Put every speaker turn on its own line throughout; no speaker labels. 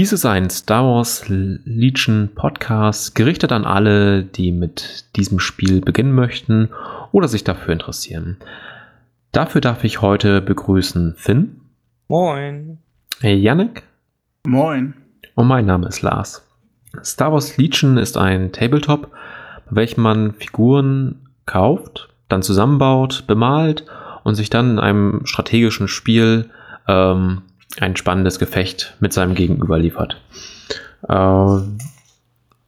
Dies ist ein Star Wars Legion Podcast, gerichtet an alle, die mit diesem Spiel beginnen möchten oder sich dafür interessieren. Dafür darf ich heute begrüßen Finn.
Moin.
Yannick.
Moin.
Und mein Name ist Lars. Star Wars Legion ist ein Tabletop, bei welchem man Figuren kauft, dann zusammenbaut, bemalt und sich dann in einem strategischen Spiel ähm, ein spannendes Gefecht mit seinem Gegenüber liefert. Äh,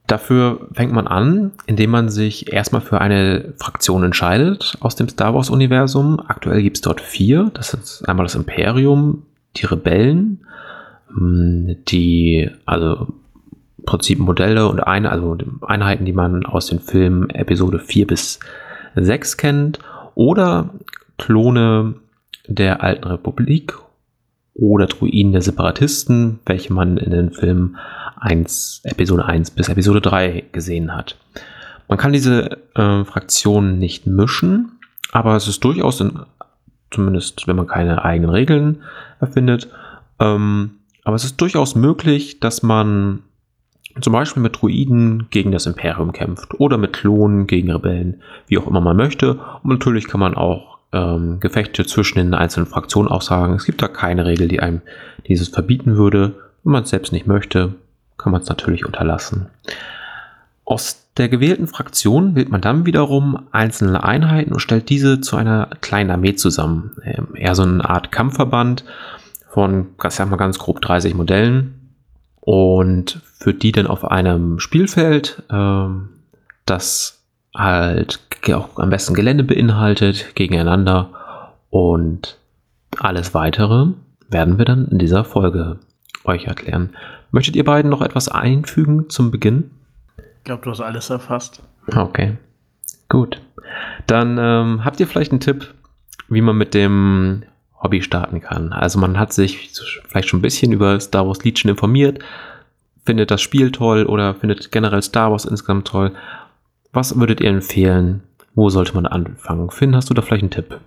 dafür fängt man an, indem man sich erstmal für eine Fraktion entscheidet aus dem Star Wars-Universum. Aktuell gibt es dort vier. Das ist einmal das Imperium, die Rebellen, hm, die, also im Prinzip Modelle und eine, also Einheiten, die man aus den Filmen Episode 4 bis 6 kennt, oder Klone der alten Republik oder Druiden der Separatisten, welche man in den Filmen 1, Episode 1 bis Episode 3 gesehen hat. Man kann diese äh, Fraktionen nicht mischen, aber es ist durchaus, in, zumindest wenn man keine eigenen Regeln erfindet, ähm, aber es ist durchaus möglich, dass man zum Beispiel mit Druiden gegen das Imperium kämpft oder mit Klonen gegen Rebellen, wie auch immer man möchte. Und natürlich kann man auch ähm, Gefechte zwischen den einzelnen Fraktionen auch sagen. Es gibt da keine Regel, die einem dieses verbieten würde. Wenn man es selbst nicht möchte, kann man es natürlich unterlassen. Aus der gewählten Fraktion wählt man dann wiederum einzelne Einheiten und stellt diese zu einer kleinen Armee zusammen. Ähm, eher so eine Art Kampfverband von, ich sag mal ganz grob 30 Modellen und führt die dann auf einem Spielfeld, ähm, das halt auch am besten Gelände beinhaltet, gegeneinander und alles weitere werden wir dann in dieser Folge euch erklären. Möchtet ihr beiden noch etwas einfügen zum Beginn?
Ich glaube, du hast alles erfasst.
Okay, gut. Dann ähm, habt ihr vielleicht einen Tipp, wie man mit dem Hobby starten kann. Also man hat sich vielleicht schon ein bisschen über Star Wars Legion informiert, findet das Spiel toll oder findet generell Star Wars insgesamt toll was würdet ihr empfehlen? Wo sollte man anfangen? Finn, hast du da vielleicht einen Tipp?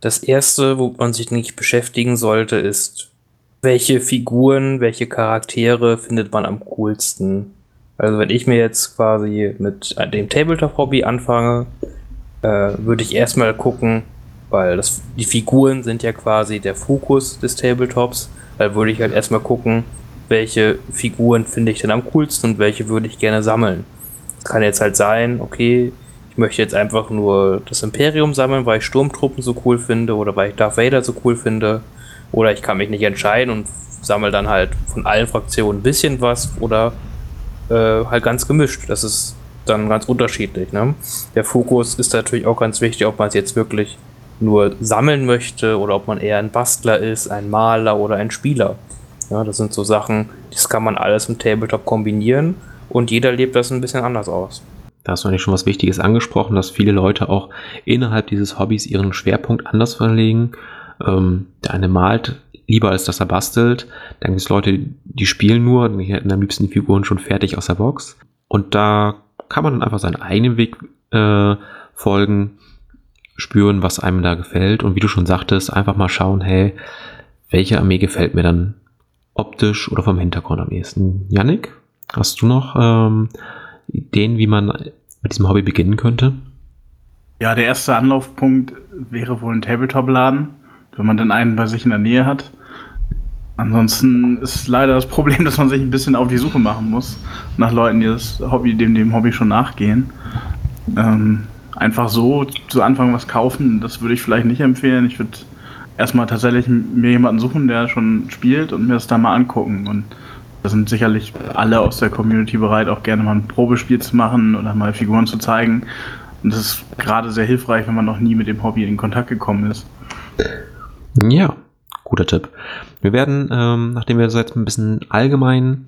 Das erste, wo man sich nicht beschäftigen sollte, ist, welche Figuren, welche Charaktere findet man am coolsten? Also, wenn ich mir jetzt quasi mit dem Tabletop-Hobby anfange, äh, würde ich erstmal gucken, weil das, die Figuren sind ja quasi der Fokus des Tabletops. Da würde ich halt erstmal gucken, welche Figuren finde ich denn am coolsten und welche würde ich gerne sammeln. Kann jetzt halt sein, okay, ich möchte jetzt einfach nur das Imperium sammeln, weil ich Sturmtruppen so cool finde oder weil ich Darth Vader so cool finde. Oder ich kann mich nicht entscheiden und sammle dann halt von allen Fraktionen ein bisschen was oder äh, halt ganz gemischt. Das ist dann ganz unterschiedlich. Ne? Der Fokus ist natürlich auch ganz wichtig, ob man es jetzt wirklich nur sammeln möchte oder ob man eher ein Bastler ist, ein Maler oder ein Spieler. Ja, das sind so Sachen, das kann man alles im Tabletop kombinieren und jeder lebt das ein bisschen anders aus.
Da hast du eigentlich schon was Wichtiges angesprochen, dass viele Leute auch innerhalb dieses Hobbys ihren Schwerpunkt anders verlegen. Ähm, der eine malt lieber, als dass er bastelt. Dann gibt es Leute, die spielen nur, die hätten am liebsten die Figuren schon fertig aus der Box. Und da kann man dann einfach seinen eigenen Weg äh, folgen, spüren, was einem da gefällt. Und wie du schon sagtest, einfach mal schauen, hey, welche Armee gefällt mir dann optisch oder vom Hintergrund am ehesten. Yannick? Hast du noch ähm, Ideen, wie man mit diesem Hobby beginnen könnte?
Ja, der erste Anlaufpunkt wäre wohl ein Tabletop-Laden, wenn man dann einen bei sich in der Nähe hat. Ansonsten ist leider das Problem, dass man sich ein bisschen auf die Suche machen muss nach Leuten, die das Hobby, dem, dem Hobby schon nachgehen. Ähm, einfach so zu Anfang was kaufen, das würde ich vielleicht nicht empfehlen. Ich würde erstmal tatsächlich mir jemanden suchen, der schon spielt und mir das da mal angucken. Und da sind sicherlich alle aus der Community bereit, auch gerne mal ein Probespiel zu machen oder mal Figuren zu zeigen. Und das ist gerade sehr hilfreich, wenn man noch nie mit dem Hobby in Kontakt gekommen ist.
Ja, guter Tipp. Wir werden, ähm, nachdem wir jetzt ein bisschen allgemein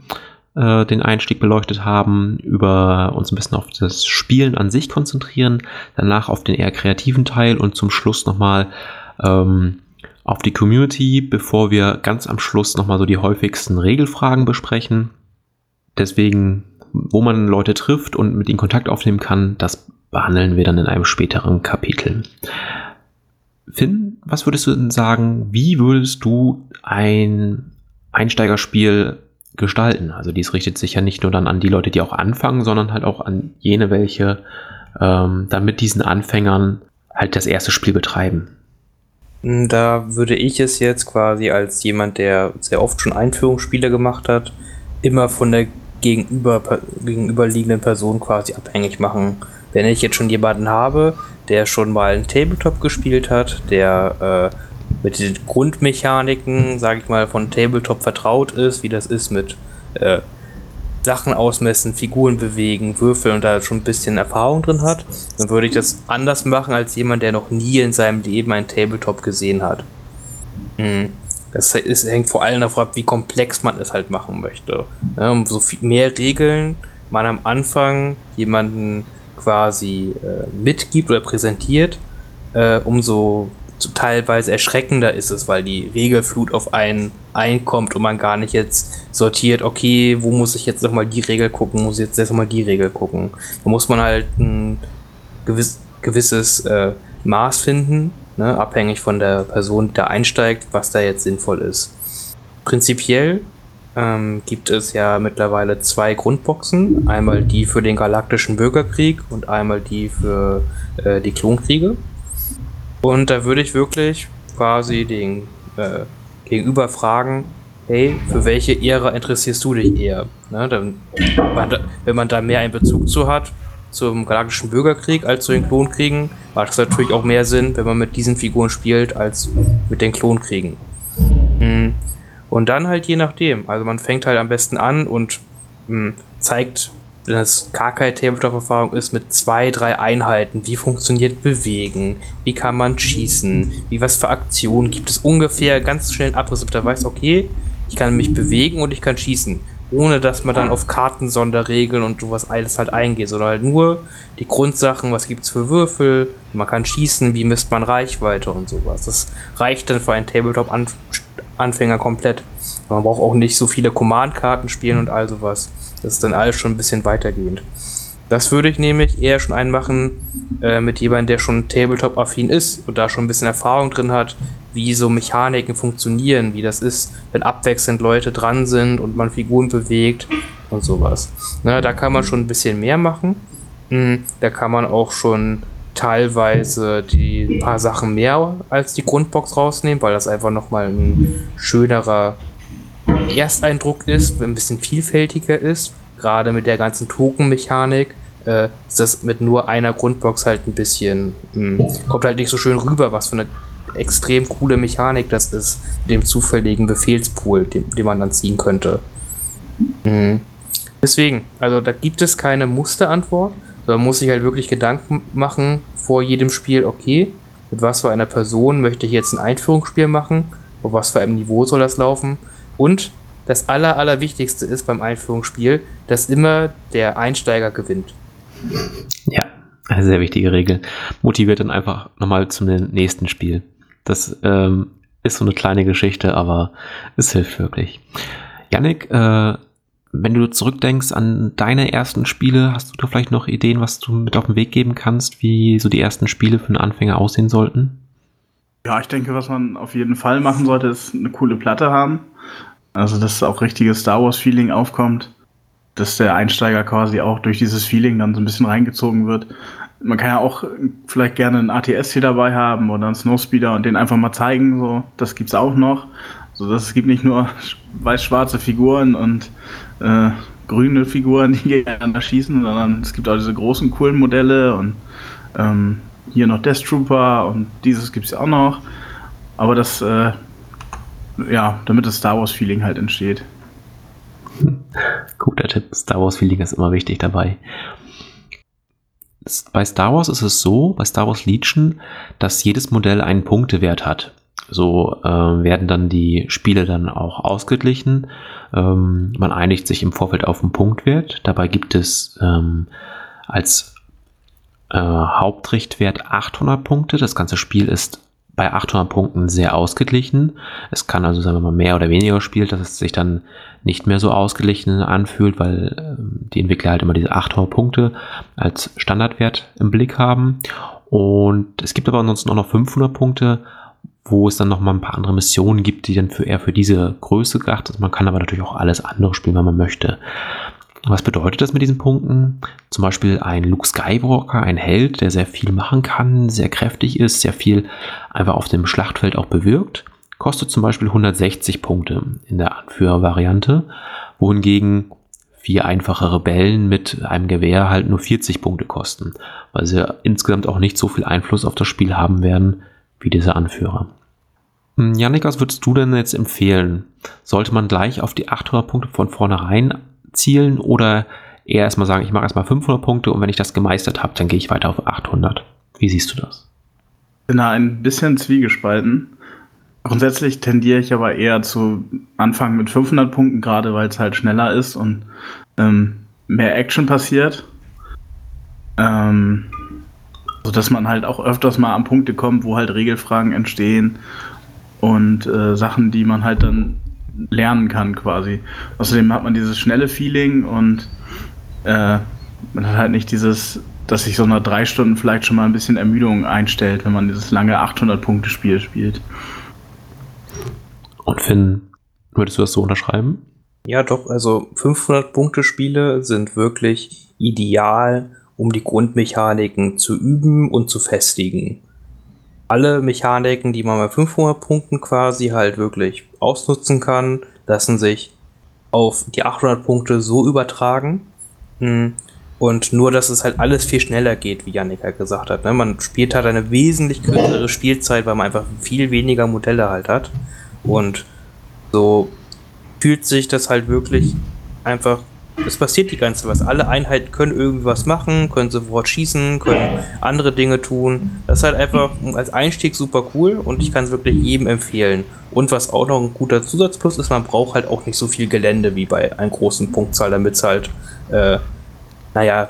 äh, den Einstieg beleuchtet haben, über uns ein bisschen auf das Spielen an sich konzentrieren, danach auf den eher kreativen Teil und zum Schluss nochmal ähm, auf die Community, bevor wir ganz am Schluss nochmal so die häufigsten Regelfragen besprechen. Deswegen, wo man Leute trifft und mit ihnen Kontakt aufnehmen kann, das behandeln wir dann in einem späteren Kapitel. Finn, was würdest du denn sagen, wie würdest du ein Einsteigerspiel gestalten. Also dies richtet sich ja nicht nur dann an die Leute, die auch anfangen, sondern halt auch an jene, welche ähm, dann mit diesen Anfängern halt das erste Spiel betreiben.
Da würde ich es jetzt quasi als jemand, der sehr oft schon Einführungsspiele gemacht hat, immer von der gegenüber, gegenüberliegenden Person quasi abhängig machen. Wenn ich jetzt schon jemanden habe, der schon mal einen Tabletop gespielt hat, der äh, mit den Grundmechaniken, sage ich mal, von Tabletop vertraut ist, wie das ist mit äh, Sachen ausmessen, Figuren bewegen, Würfeln und da schon ein bisschen Erfahrung drin hat, dann würde ich das anders machen als jemand, der noch nie in seinem Leben einen Tabletop gesehen hat. Mhm. Das ist, hängt vor allem davon ab, wie komplex man es halt machen möchte. Ja, um so viel mehr Regeln man am Anfang jemanden quasi äh, mitgibt oder präsentiert, äh, umso so teilweise erschreckender ist es, weil die Regelflut auf einen einkommt und man gar nicht jetzt sortiert, okay, wo muss ich jetzt nochmal die Regel gucken, muss ich jetzt erstmal die Regel gucken. Da muss man halt ein gewiss, gewisses äh, Maß finden, ne, abhängig von der Person, die da einsteigt, was da jetzt sinnvoll ist. Prinzipiell ähm, gibt es ja mittlerweile zwei Grundboxen. Einmal die für den galaktischen Bürgerkrieg und einmal die für äh, die Klonkriege. Und da würde ich wirklich quasi den äh, Gegenüber fragen, hey, für welche Ära interessierst du dich eher? Ne, dann, wenn man da mehr einen Bezug zu hat, zum Galaktischen Bürgerkrieg als zu den Klonkriegen, macht es natürlich auch mehr Sinn, wenn man mit diesen Figuren spielt, als mit den Klonkriegen. Mhm. Und dann halt je nachdem. Also man fängt halt am besten an und mh, zeigt das gar keine Tabletop-Erfahrung ist, mit zwei, drei Einheiten. Wie funktioniert Bewegen? Wie kann man schießen? Wie was für Aktionen gibt es? Ungefähr ganz schnell einen Abriss, damit er weiß, okay, ich kann mich bewegen und ich kann schießen. Ohne dass man dann auf Kartensonderregeln und sowas alles halt eingeht, sondern halt nur die Grundsachen, was gibt es für Würfel, man kann schießen, wie misst man Reichweite und sowas. Das reicht dann für einen Tabletop-Anfänger komplett. Man braucht auch nicht so viele Command-Karten spielen und all sowas. Das ist dann alles schon ein bisschen weitergehend. Das würde ich nämlich eher schon einmachen äh, mit jemandem, der schon Tabletop-affin ist und da schon ein bisschen Erfahrung drin hat, wie so Mechaniken funktionieren, wie das ist, wenn abwechselnd Leute dran sind und man Figuren bewegt und sowas. Na, da kann man schon ein bisschen mehr machen. Mhm, da kann man auch schon teilweise die paar Sachen mehr als die Grundbox rausnehmen, weil das einfach nochmal ein schönerer Ersteindruck ist, ein bisschen vielfältiger ist. Gerade mit der ganzen Token-Mechanik äh, ist das mit nur einer Grundbox halt ein bisschen, mh, hm, kommt halt nicht so schön rüber, was für eine extrem coole Mechanik das ist, dem zufälligen Befehlspool, den, den man dann ziehen könnte. Mhm. Deswegen, also da gibt es keine Musterantwort, sondern muss sich halt wirklich Gedanken machen vor jedem Spiel, okay, mit was für einer Person möchte ich jetzt ein Einführungsspiel machen, auf was für einem Niveau soll das laufen und das Aller, Allerwichtigste ist beim Einführungsspiel, dass immer der Einsteiger gewinnt.
Ja, eine sehr wichtige Regel. Motiviert dann einfach nochmal zum nächsten Spiel. Das ähm, ist so eine kleine Geschichte, aber es hilft wirklich. Yannick, äh, wenn du zurückdenkst an deine ersten Spiele, hast du da vielleicht noch Ideen, was du mit auf den Weg geben kannst, wie so die ersten Spiele für einen Anfänger aussehen sollten?
Ja, ich denke, was man auf jeden Fall machen sollte, ist eine coole Platte haben. Also, dass auch richtiges Star Wars-Feeling aufkommt, dass der Einsteiger quasi auch durch dieses Feeling dann so ein bisschen reingezogen wird. Man kann ja auch vielleicht gerne einen ATS hier dabei haben oder einen Snowspeeder und den einfach mal zeigen, so, das gibt's auch noch. So, dass es gibt nicht nur weiß-schwarze Figuren und äh, grüne Figuren, die gegeneinander schießen, sondern es gibt auch diese großen, coolen Modelle und ähm, hier noch Death Trooper und dieses gibt's auch noch. Aber das äh, ja, damit das Star Wars-Feeling halt entsteht.
Guter Tipp. Star Wars-Feeling ist immer wichtig dabei. Bei Star Wars ist es so, bei Star Wars Legion, dass jedes Modell einen Punktewert hat. So äh, werden dann die Spiele dann auch ausgeglichen. Ähm, man einigt sich im Vorfeld auf einen Punktwert. Dabei gibt es ähm, als äh, Hauptrichtwert 800 Punkte. Das ganze Spiel ist bei 800 Punkten sehr ausgeglichen. Es kann also, sagen wir mal, mehr oder weniger spielt, dass es sich dann nicht mehr so ausgeglichen anfühlt, weil äh, die Entwickler halt immer diese 800 Punkte als Standardwert im Blick haben. Und es gibt aber ansonsten auch noch 500 Punkte, wo es dann nochmal ein paar andere Missionen gibt, die dann für eher für diese Größe gedacht sind. Man kann aber natürlich auch alles andere spielen, wenn man möchte. Was bedeutet das mit diesen Punkten? Zum Beispiel ein Luke Skywalker, ein Held, der sehr viel machen kann, sehr kräftig ist, sehr viel einfach auf dem Schlachtfeld auch bewirkt, kostet zum Beispiel 160 Punkte in der Anführervariante, wohingegen vier einfache Rebellen mit einem Gewehr halt nur 40 Punkte kosten, weil sie insgesamt auch nicht so viel Einfluss auf das Spiel haben werden wie dieser Anführer. Hm, Janik, was würdest du denn jetzt empfehlen? Sollte man gleich auf die 800 Punkte von vornherein zielen oder eher erstmal sagen, ich mache erstmal 500 Punkte und wenn ich das gemeistert habe, dann gehe ich weiter auf 800? Wie siehst du das?
Bin da ein bisschen zwiegespalten. Grundsätzlich tendiere ich aber eher zu Anfangen mit 500 Punkten, gerade weil es halt schneller ist und ähm, mehr Action passiert. Ähm, so dass man halt auch öfters mal an Punkte kommt, wo halt Regelfragen entstehen und äh, Sachen, die man halt dann lernen kann quasi. Außerdem hat man dieses schnelle Feeling und äh, man hat halt nicht dieses, dass sich so nach drei Stunden vielleicht schon mal ein bisschen Ermüdung einstellt, wenn man dieses lange 800-Punkte-Spiel spielt.
Und Finn, würdest du das so unterschreiben?
Ja, doch. Also 500-Punkte-Spiele sind wirklich ideal, um die Grundmechaniken zu üben und zu festigen. Alle Mechaniken, die man bei 500 Punkten quasi halt wirklich ausnutzen kann, lassen sich auf die 800 Punkte so übertragen. Hm. Und nur, dass es halt alles viel schneller geht, wie Yannick halt gesagt hat. Ne? Man spielt halt eine wesentlich kürzere Spielzeit, weil man einfach viel weniger Modelle halt hat. Und so fühlt sich das halt wirklich einfach es passiert die ganze was. Alle Einheiten können irgendwas machen, können sofort schießen, können andere Dinge tun. Das ist halt einfach als Einstieg super cool und ich kann es wirklich jedem empfehlen. Und was auch noch ein guter Zusatzplus ist, man braucht halt auch nicht so viel Gelände wie bei einer großen Punktzahl, damit es halt, äh, naja,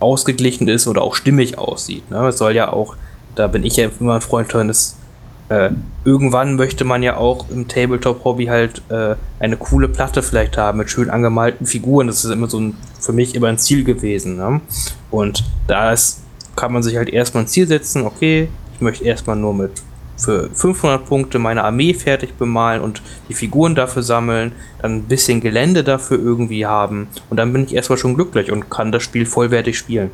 ausgeglichen ist oder auch stimmig aussieht. Ne? Es soll ja auch, da bin ich ja immer ein Freund von, es äh, irgendwann möchte man ja auch im Tabletop-Hobby halt äh, eine coole Platte vielleicht haben mit schön angemalten Figuren. Das ist immer so ein, für mich immer ein Ziel gewesen. Ne? Und da kann man sich halt erstmal ein Ziel setzen, okay, ich möchte erstmal nur mit für 500 Punkte meine Armee fertig bemalen und die Figuren dafür sammeln, dann ein bisschen Gelände dafür irgendwie haben und dann bin ich erstmal schon glücklich und kann das Spiel vollwertig spielen.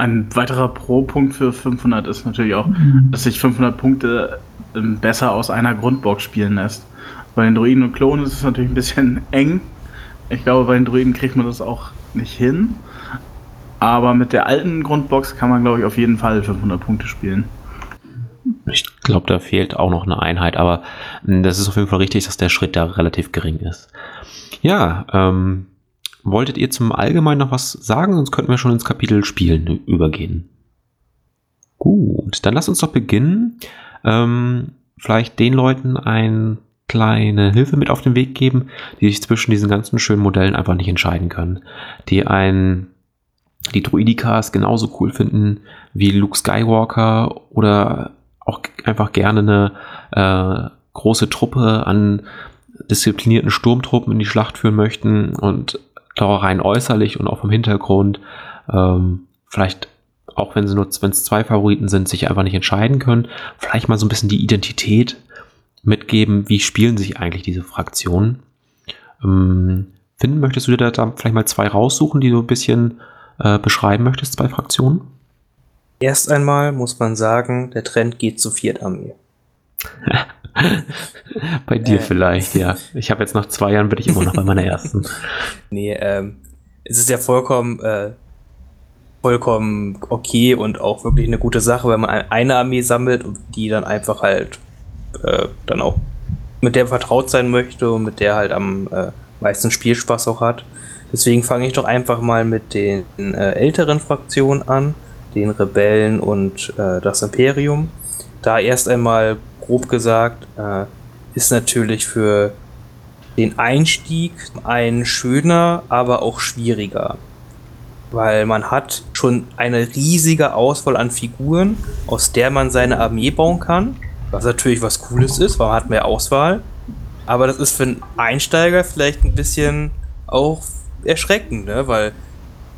Ein weiterer Pro-Punkt für 500 ist natürlich auch, mhm. dass sich 500 Punkte ähm, besser aus einer Grundbox spielen lässt. Bei den Druiden und Klonen ist es natürlich ein bisschen eng. Ich glaube, bei den Druiden kriegt man das auch nicht hin. Aber mit der alten Grundbox kann man, glaube ich, auf jeden Fall 500 Punkte spielen.
Ich glaube, da fehlt auch noch eine Einheit, aber hm, das ist auf jeden Fall richtig, dass der Schritt da relativ gering ist. Ja, ähm, Wolltet ihr zum Allgemeinen noch was sagen? Sonst könnten wir schon ins Kapitel Spielen übergehen. Gut, dann lass uns doch beginnen. Ähm, vielleicht den Leuten eine kleine Hilfe mit auf den Weg geben, die sich zwischen diesen ganzen schönen Modellen einfach nicht entscheiden können. Die ein die Druidikas genauso cool finden wie Luke Skywalker oder auch einfach gerne eine äh, große Truppe an disziplinierten Sturmtruppen in die Schlacht führen möchten und da rein äußerlich und auch vom Hintergrund ähm, vielleicht auch wenn sie nur wenn es zwei Favoriten sind, sich einfach nicht entscheiden können, vielleicht mal so ein bisschen die Identität mitgeben, wie spielen sich eigentlich diese Fraktionen. Ähm, Finn, möchtest du dir da vielleicht mal zwei raussuchen, die du ein bisschen äh, beschreiben möchtest, zwei Fraktionen?
Erst einmal muss man sagen, der Trend geht zu Viertarmee.
bei dir äh, vielleicht, ja. Ich habe jetzt nach zwei Jahren bin ich immer noch bei meiner ersten.
nee, ähm, es ist ja vollkommen, äh, vollkommen okay und auch wirklich eine gute Sache, wenn man eine Armee sammelt und die dann einfach halt äh, dann auch mit der vertraut sein möchte und mit der halt am äh, meisten Spielspaß auch hat. Deswegen fange ich doch einfach mal mit den äh, älteren Fraktionen an, den Rebellen und äh, das Imperium. Da erst einmal grob gesagt, äh, ist natürlich für den Einstieg ein schöner, aber auch schwieriger. Weil man hat schon eine riesige Auswahl an Figuren, aus der man seine Armee bauen kann. Was natürlich was Cooles ist, weil man hat mehr Auswahl. Aber das ist für einen Einsteiger vielleicht ein bisschen auch erschreckend, ne? weil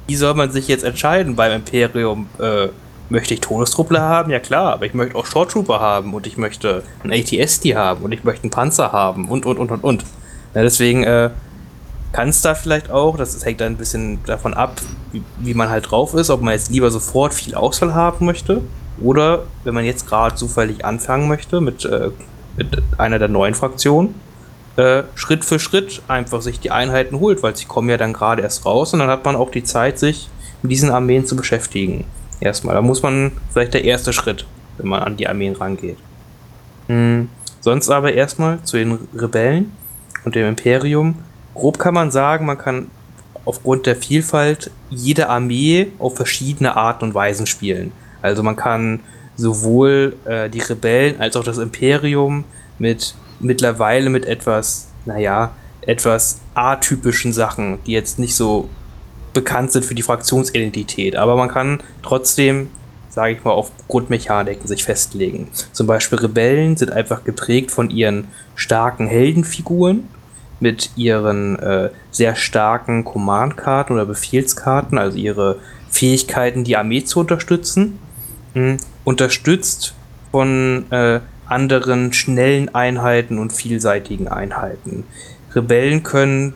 wie soll man sich jetzt entscheiden beim Imperium? Äh, möchte ich Todestruppler haben? Ja klar, aber ich möchte auch Short Trooper haben und ich möchte einen ATSD haben und ich möchte einen Panzer haben und und und und und. Ja, deswegen äh, kann es da vielleicht auch, das hängt dann ein bisschen davon ab, wie, wie, man halt drauf ist, ob man jetzt lieber sofort viel Auswahl haben möchte oder wenn man jetzt gerade zufällig anfangen möchte mit, äh, mit einer der neuen Fraktionen, äh, Schritt für Schritt einfach sich die Einheiten holt, weil sie kommen ja dann gerade erst raus und dann hat man auch die Zeit, sich mit diesen Armeen zu beschäftigen. Erstmal, da muss man vielleicht der erste Schritt, wenn man an die Armeen rangeht. Hm. Sonst aber erstmal zu den Rebellen und dem Imperium grob kann man sagen, man kann aufgrund der Vielfalt jede Armee auf verschiedene Arten und Weisen spielen. Also man kann sowohl äh, die Rebellen als auch das Imperium mit mittlerweile mit etwas, naja, etwas atypischen Sachen, die jetzt nicht so bekannt sind für die Fraktionsidentität. Aber man kann trotzdem, sage ich mal, auf Grundmechaniken sich festlegen. Zum Beispiel Rebellen sind einfach geprägt von ihren starken Heldenfiguren mit ihren äh, sehr starken Command-Karten oder Befehlskarten, also ihre Fähigkeiten, die Armee zu unterstützen, mh, unterstützt von äh, anderen schnellen Einheiten und vielseitigen Einheiten. Rebellen können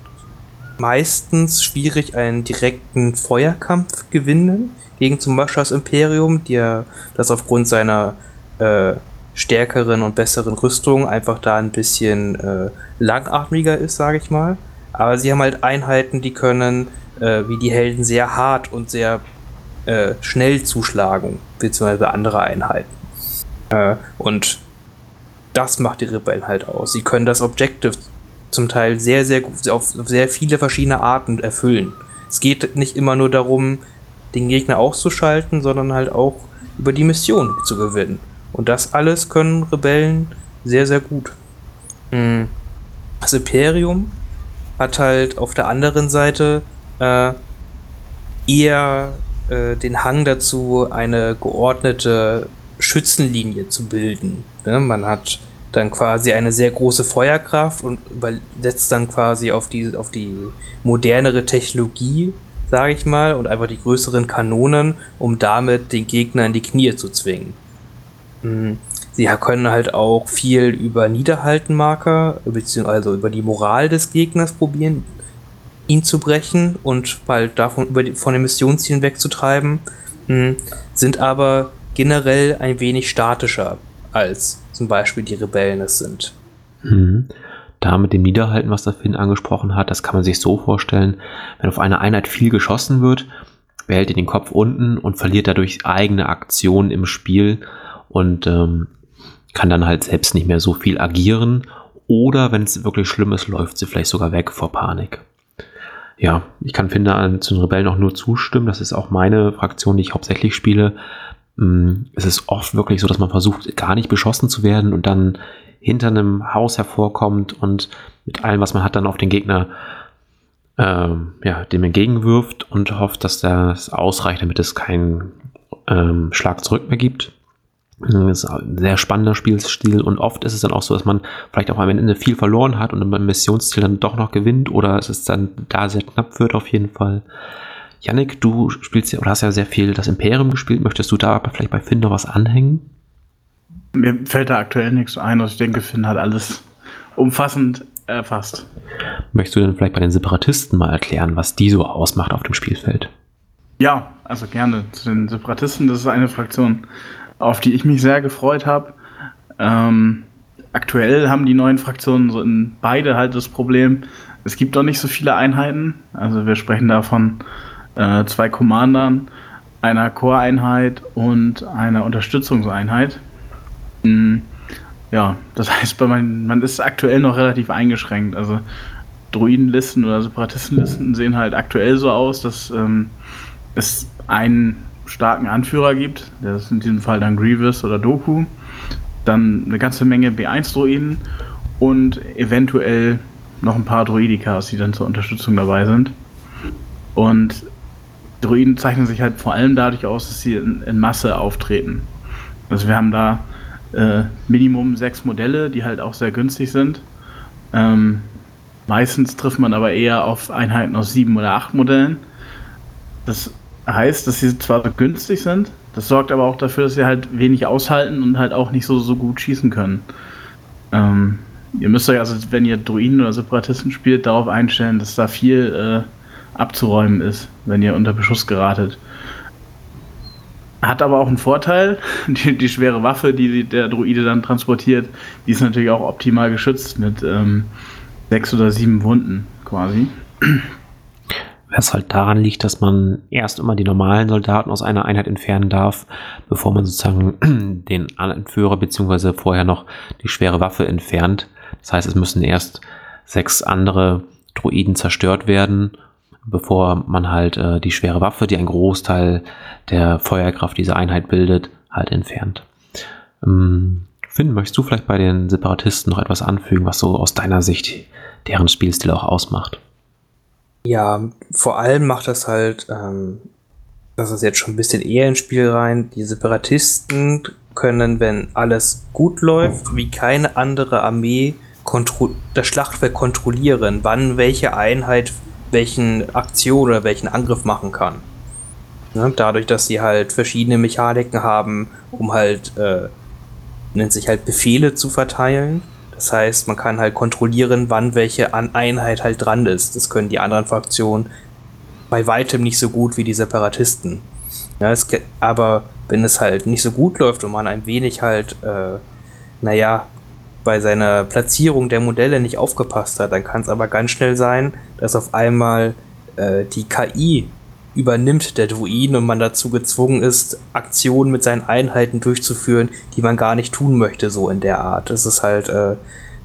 meistens schwierig einen direkten Feuerkampf gewinnen gegen zum Beispiel das Imperium, der das aufgrund seiner äh, stärkeren und besseren Rüstung einfach da ein bisschen äh, langatmiger ist, sage ich mal. Aber sie haben halt Einheiten, die können, äh, wie die Helden, sehr hart und sehr äh, schnell zuschlagen, beziehungsweise andere Einheiten. Äh, und das macht die Rebellen halt aus. Sie können das Objective zum Teil sehr, sehr gut, auf sehr viele verschiedene Arten erfüllen. Es geht nicht immer nur darum, den Gegner auszuschalten, sondern halt auch über die Mission zu gewinnen. Und das alles können Rebellen sehr, sehr gut. Hm. Das Imperium hat halt auf der anderen Seite äh, eher äh, den Hang dazu, eine geordnete Schützenlinie zu bilden. Ne? Man hat dann quasi eine sehr große Feuerkraft und setzt dann quasi auf die, auf die modernere Technologie, sage ich mal, und einfach die größeren Kanonen, um damit den Gegner in die Knie zu zwingen. Mhm. Sie können halt auch viel über Niederhaltenmarker, beziehungsweise über die Moral des Gegners probieren, ihn zu brechen und bald davon über die, von den Missionszielen wegzutreiben, mhm. sind aber generell ein wenig statischer als zum Beispiel die Rebellen es sind.
Mhm. Da mit dem Niederhalten, was der Finn angesprochen hat, das kann man sich so vorstellen, wenn auf eine Einheit viel geschossen wird, behält ihr den Kopf unten und verliert dadurch eigene Aktionen im Spiel und ähm, kann dann halt selbst nicht mehr so viel agieren. Oder wenn es wirklich schlimm ist, läuft sie vielleicht sogar weg vor Panik. Ja, ich kann finde zu den Rebellen auch nur zustimmen. Das ist auch meine Fraktion, die ich hauptsächlich spiele. Mm, es ist oft wirklich so, dass man versucht, gar nicht beschossen zu werden und dann hinter einem Haus hervorkommt und mit allem, was man hat, dann auf den Gegner ähm, ja, dem entgegenwirft und hofft, dass das ausreicht, damit es keinen ähm, Schlag zurück mehr gibt. Das ist ein sehr spannender Spielstil und oft ist es dann auch so, dass man vielleicht auch am Ende viel verloren hat und im Missionsziel dann doch noch gewinnt oder es ist dann da sehr knapp wird auf jeden Fall. Yannick, du spielst ja oder hast ja sehr viel das Imperium gespielt. Möchtest du da vielleicht bei Finn noch was anhängen?
Mir fällt da aktuell nichts ein. Also ich denke, Finn hat alles umfassend erfasst.
Möchtest du denn vielleicht bei den Separatisten mal erklären, was die so ausmacht auf dem Spielfeld?
Ja, also gerne. Zu den Separatisten, das ist eine Fraktion, auf die ich mich sehr gefreut habe. Ähm, aktuell haben die neuen Fraktionen so in beide halt das Problem, es gibt doch nicht so viele Einheiten. Also wir sprechen da von äh, zwei Commandern, einer Core-Einheit und einer Unterstützungseinheit. Mhm. Ja, das heißt, man, man ist aktuell noch relativ eingeschränkt. Also Druidenlisten oder Separatistenlisten sehen halt aktuell so aus, dass ähm, es einen starken Anführer gibt, das ist in diesem Fall dann Grievous oder Doku, dann eine ganze Menge B1-Druiden und eventuell noch ein paar Druidikas, die dann zur Unterstützung dabei sind. Und Druiden zeichnen sich halt vor allem dadurch aus, dass sie in, in Masse auftreten. Also wir haben da äh, Minimum sechs Modelle, die halt auch sehr günstig sind. Ähm, meistens trifft man aber eher auf Einheiten aus sieben oder acht Modellen. Das heißt, dass sie zwar günstig sind, Das sorgt aber auch dafür, dass sie halt wenig aushalten und halt auch nicht so, so gut schießen können. Ähm, ihr müsst euch also, wenn ihr Druiden oder Separatisten spielt, darauf einstellen, dass da viel äh, abzuräumen ist, wenn ihr unter Beschuss geratet. Hat aber auch einen Vorteil. Die, die schwere Waffe, die der Druide dann transportiert, die ist natürlich auch optimal geschützt mit ähm, sechs oder sieben Wunden quasi.
Was halt daran liegt, dass man erst immer die normalen Soldaten aus einer Einheit entfernen darf, bevor man sozusagen den Anführer beziehungsweise vorher noch die schwere Waffe entfernt. Das heißt, es müssen erst sechs andere Druiden zerstört werden bevor man halt äh, die schwere Waffe, die einen Großteil der Feuerkraft dieser Einheit bildet, halt entfernt. Ähm, Finn, möchtest du vielleicht bei den Separatisten noch etwas anfügen, was so aus deiner Sicht deren Spielstil auch ausmacht?
Ja, vor allem macht das halt, ähm, das ist jetzt schon ein bisschen eher ins Spiel rein, die Separatisten können, wenn alles gut läuft, wie keine andere Armee das Schlachtfeld kontrollieren, wann welche Einheit welchen Aktion oder welchen Angriff machen kann. Ne? Dadurch, dass sie halt verschiedene Mechaniken haben, um halt, äh, nennt sich halt Befehle zu verteilen. Das heißt, man kann halt kontrollieren, wann welche An Einheit halt dran ist. Das können die anderen Fraktionen bei weitem nicht so gut wie die Separatisten. Ja, es, aber wenn es halt nicht so gut läuft und man ein wenig halt, äh, naja, bei seiner Platzierung der Modelle nicht aufgepasst hat, dann kann es aber ganz schnell sein, dass auf einmal äh, die KI übernimmt der Druiden und man dazu gezwungen ist, Aktionen mit seinen Einheiten durchzuführen, die man gar nicht tun möchte, so in der Art. Das ist halt äh,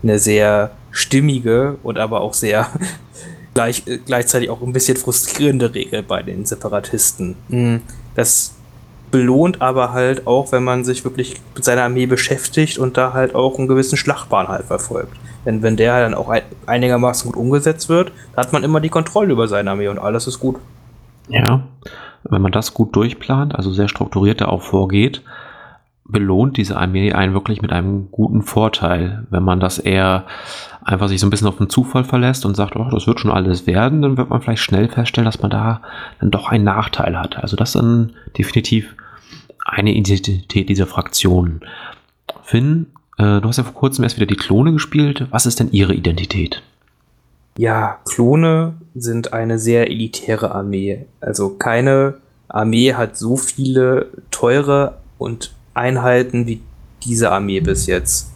eine sehr stimmige und aber auch sehr gleich, äh, gleichzeitig auch ein bisschen frustrierende Regel bei den Separatisten. Hm, das belohnt aber halt auch, wenn man sich wirklich mit seiner Armee beschäftigt und da halt auch einen gewissen Schlachtplan halt verfolgt. Denn wenn der dann auch einigermaßen gut umgesetzt wird, hat man immer die Kontrolle über seine Armee und alles ist gut.
Ja, wenn man das gut durchplant, also sehr strukturiert da auch vorgeht, belohnt diese Armee einen wirklich mit einem guten Vorteil. Wenn man das eher einfach sich so ein bisschen auf den Zufall verlässt und sagt, oh, das wird schon alles werden, dann wird man vielleicht schnell feststellen, dass man da dann doch einen Nachteil hat. Also das ist dann definitiv eine Identität dieser Fraktion. Finn, äh, du hast ja vor kurzem erst wieder die Klone gespielt. Was ist denn ihre Identität?
Ja, Klone sind eine sehr elitäre Armee. Also keine Armee hat so viele teure und Einheiten wie diese Armee bis jetzt.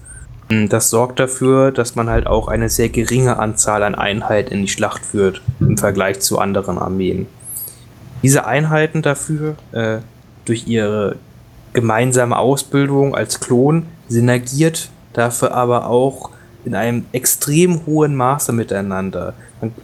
Hm, das sorgt dafür, dass man halt auch eine sehr geringe Anzahl an Einheiten in die Schlacht führt im Vergleich zu anderen Armeen. Diese Einheiten dafür, äh, durch ihre gemeinsame Ausbildung als Klon, synergiert dafür aber auch in einem extrem hohen Maße miteinander.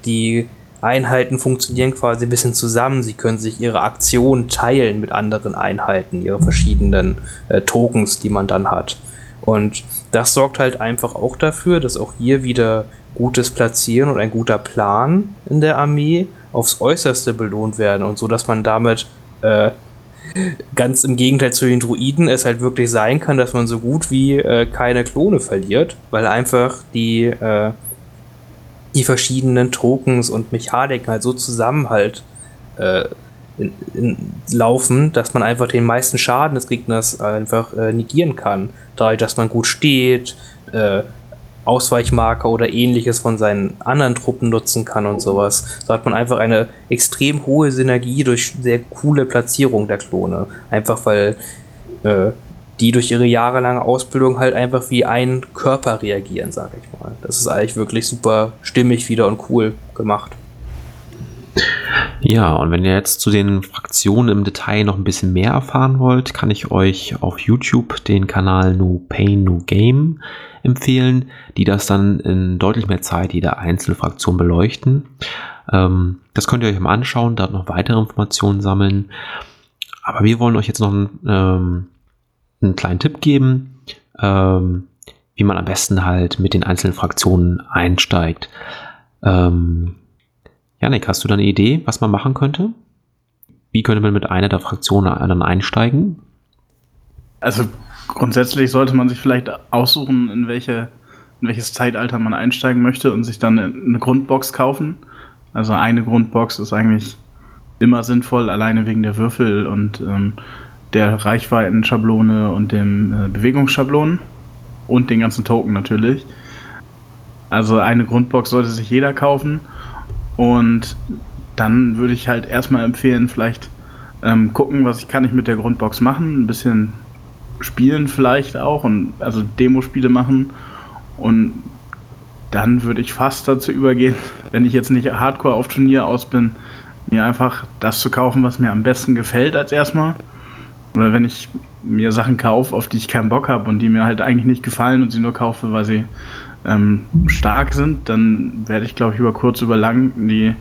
Die Einheiten funktionieren quasi ein bisschen zusammen. Sie können sich ihre Aktionen teilen mit anderen Einheiten, ihre verschiedenen äh, Tokens, die man dann hat. Und das sorgt halt einfach auch dafür, dass auch hier wieder gutes Platzieren und ein guter Plan in der Armee aufs Äußerste belohnt werden und so, dass man damit äh, ganz im Gegenteil zu den Druiden es halt wirklich sein kann, dass man so gut wie äh, keine Klone verliert, weil einfach die äh, die verschiedenen Tokens und Mechaniken halt so zusammen halt äh, in, in, laufen, dass man einfach den meisten Schaden des Gegners einfach äh, negieren kann. Dadurch, dass man gut steht, äh, Ausweichmarker oder ähnliches von seinen anderen Truppen nutzen kann und sowas. So hat man einfach eine extrem hohe Synergie durch sehr coole Platzierung der Klone. Einfach weil äh, die durch ihre jahrelange Ausbildung halt einfach wie ein Körper reagieren, sag ich mal. Das ist eigentlich wirklich super stimmig wieder und cool gemacht.
Ja, und wenn ihr jetzt zu den Fraktionen im Detail noch ein bisschen mehr erfahren wollt, kann ich euch auf YouTube den Kanal No Pain No Game empfehlen, die das dann in deutlich mehr Zeit jede einzelne Fraktion beleuchten. Ähm, das könnt ihr euch mal anschauen, dort noch weitere Informationen sammeln. Aber wir wollen euch jetzt noch einen, ähm, einen kleinen Tipp geben, ähm, wie man am besten halt mit den einzelnen Fraktionen einsteigt. Ähm, Janik, hast du da eine Idee, was man machen könnte? Wie könnte man mit einer der Fraktionen dann einsteigen?
Also grundsätzlich sollte man sich vielleicht aussuchen, in, welche, in welches Zeitalter man einsteigen möchte und sich dann eine Grundbox kaufen. Also eine Grundbox ist eigentlich immer sinnvoll, alleine wegen der Würfel und ähm, der Reichweiten-Schablone und dem äh, Bewegungsschablonen und den ganzen Token natürlich. Also eine Grundbox sollte sich jeder kaufen und dann würde ich halt erstmal empfehlen, vielleicht ähm, gucken, was ich kann ich mit der Grundbox machen, ein bisschen spielen vielleicht auch und also Demospiele machen und dann würde ich fast dazu übergehen, wenn ich jetzt nicht Hardcore auf Turnier aus bin, mir einfach das zu kaufen, was mir am besten gefällt als erstmal. Oder wenn ich mir Sachen kaufe, auf die ich keinen Bock habe und die mir halt eigentlich nicht gefallen und sie nur kaufe, weil sie ähm, stark sind, dann werde ich, glaube ich, über kurz, über lang die,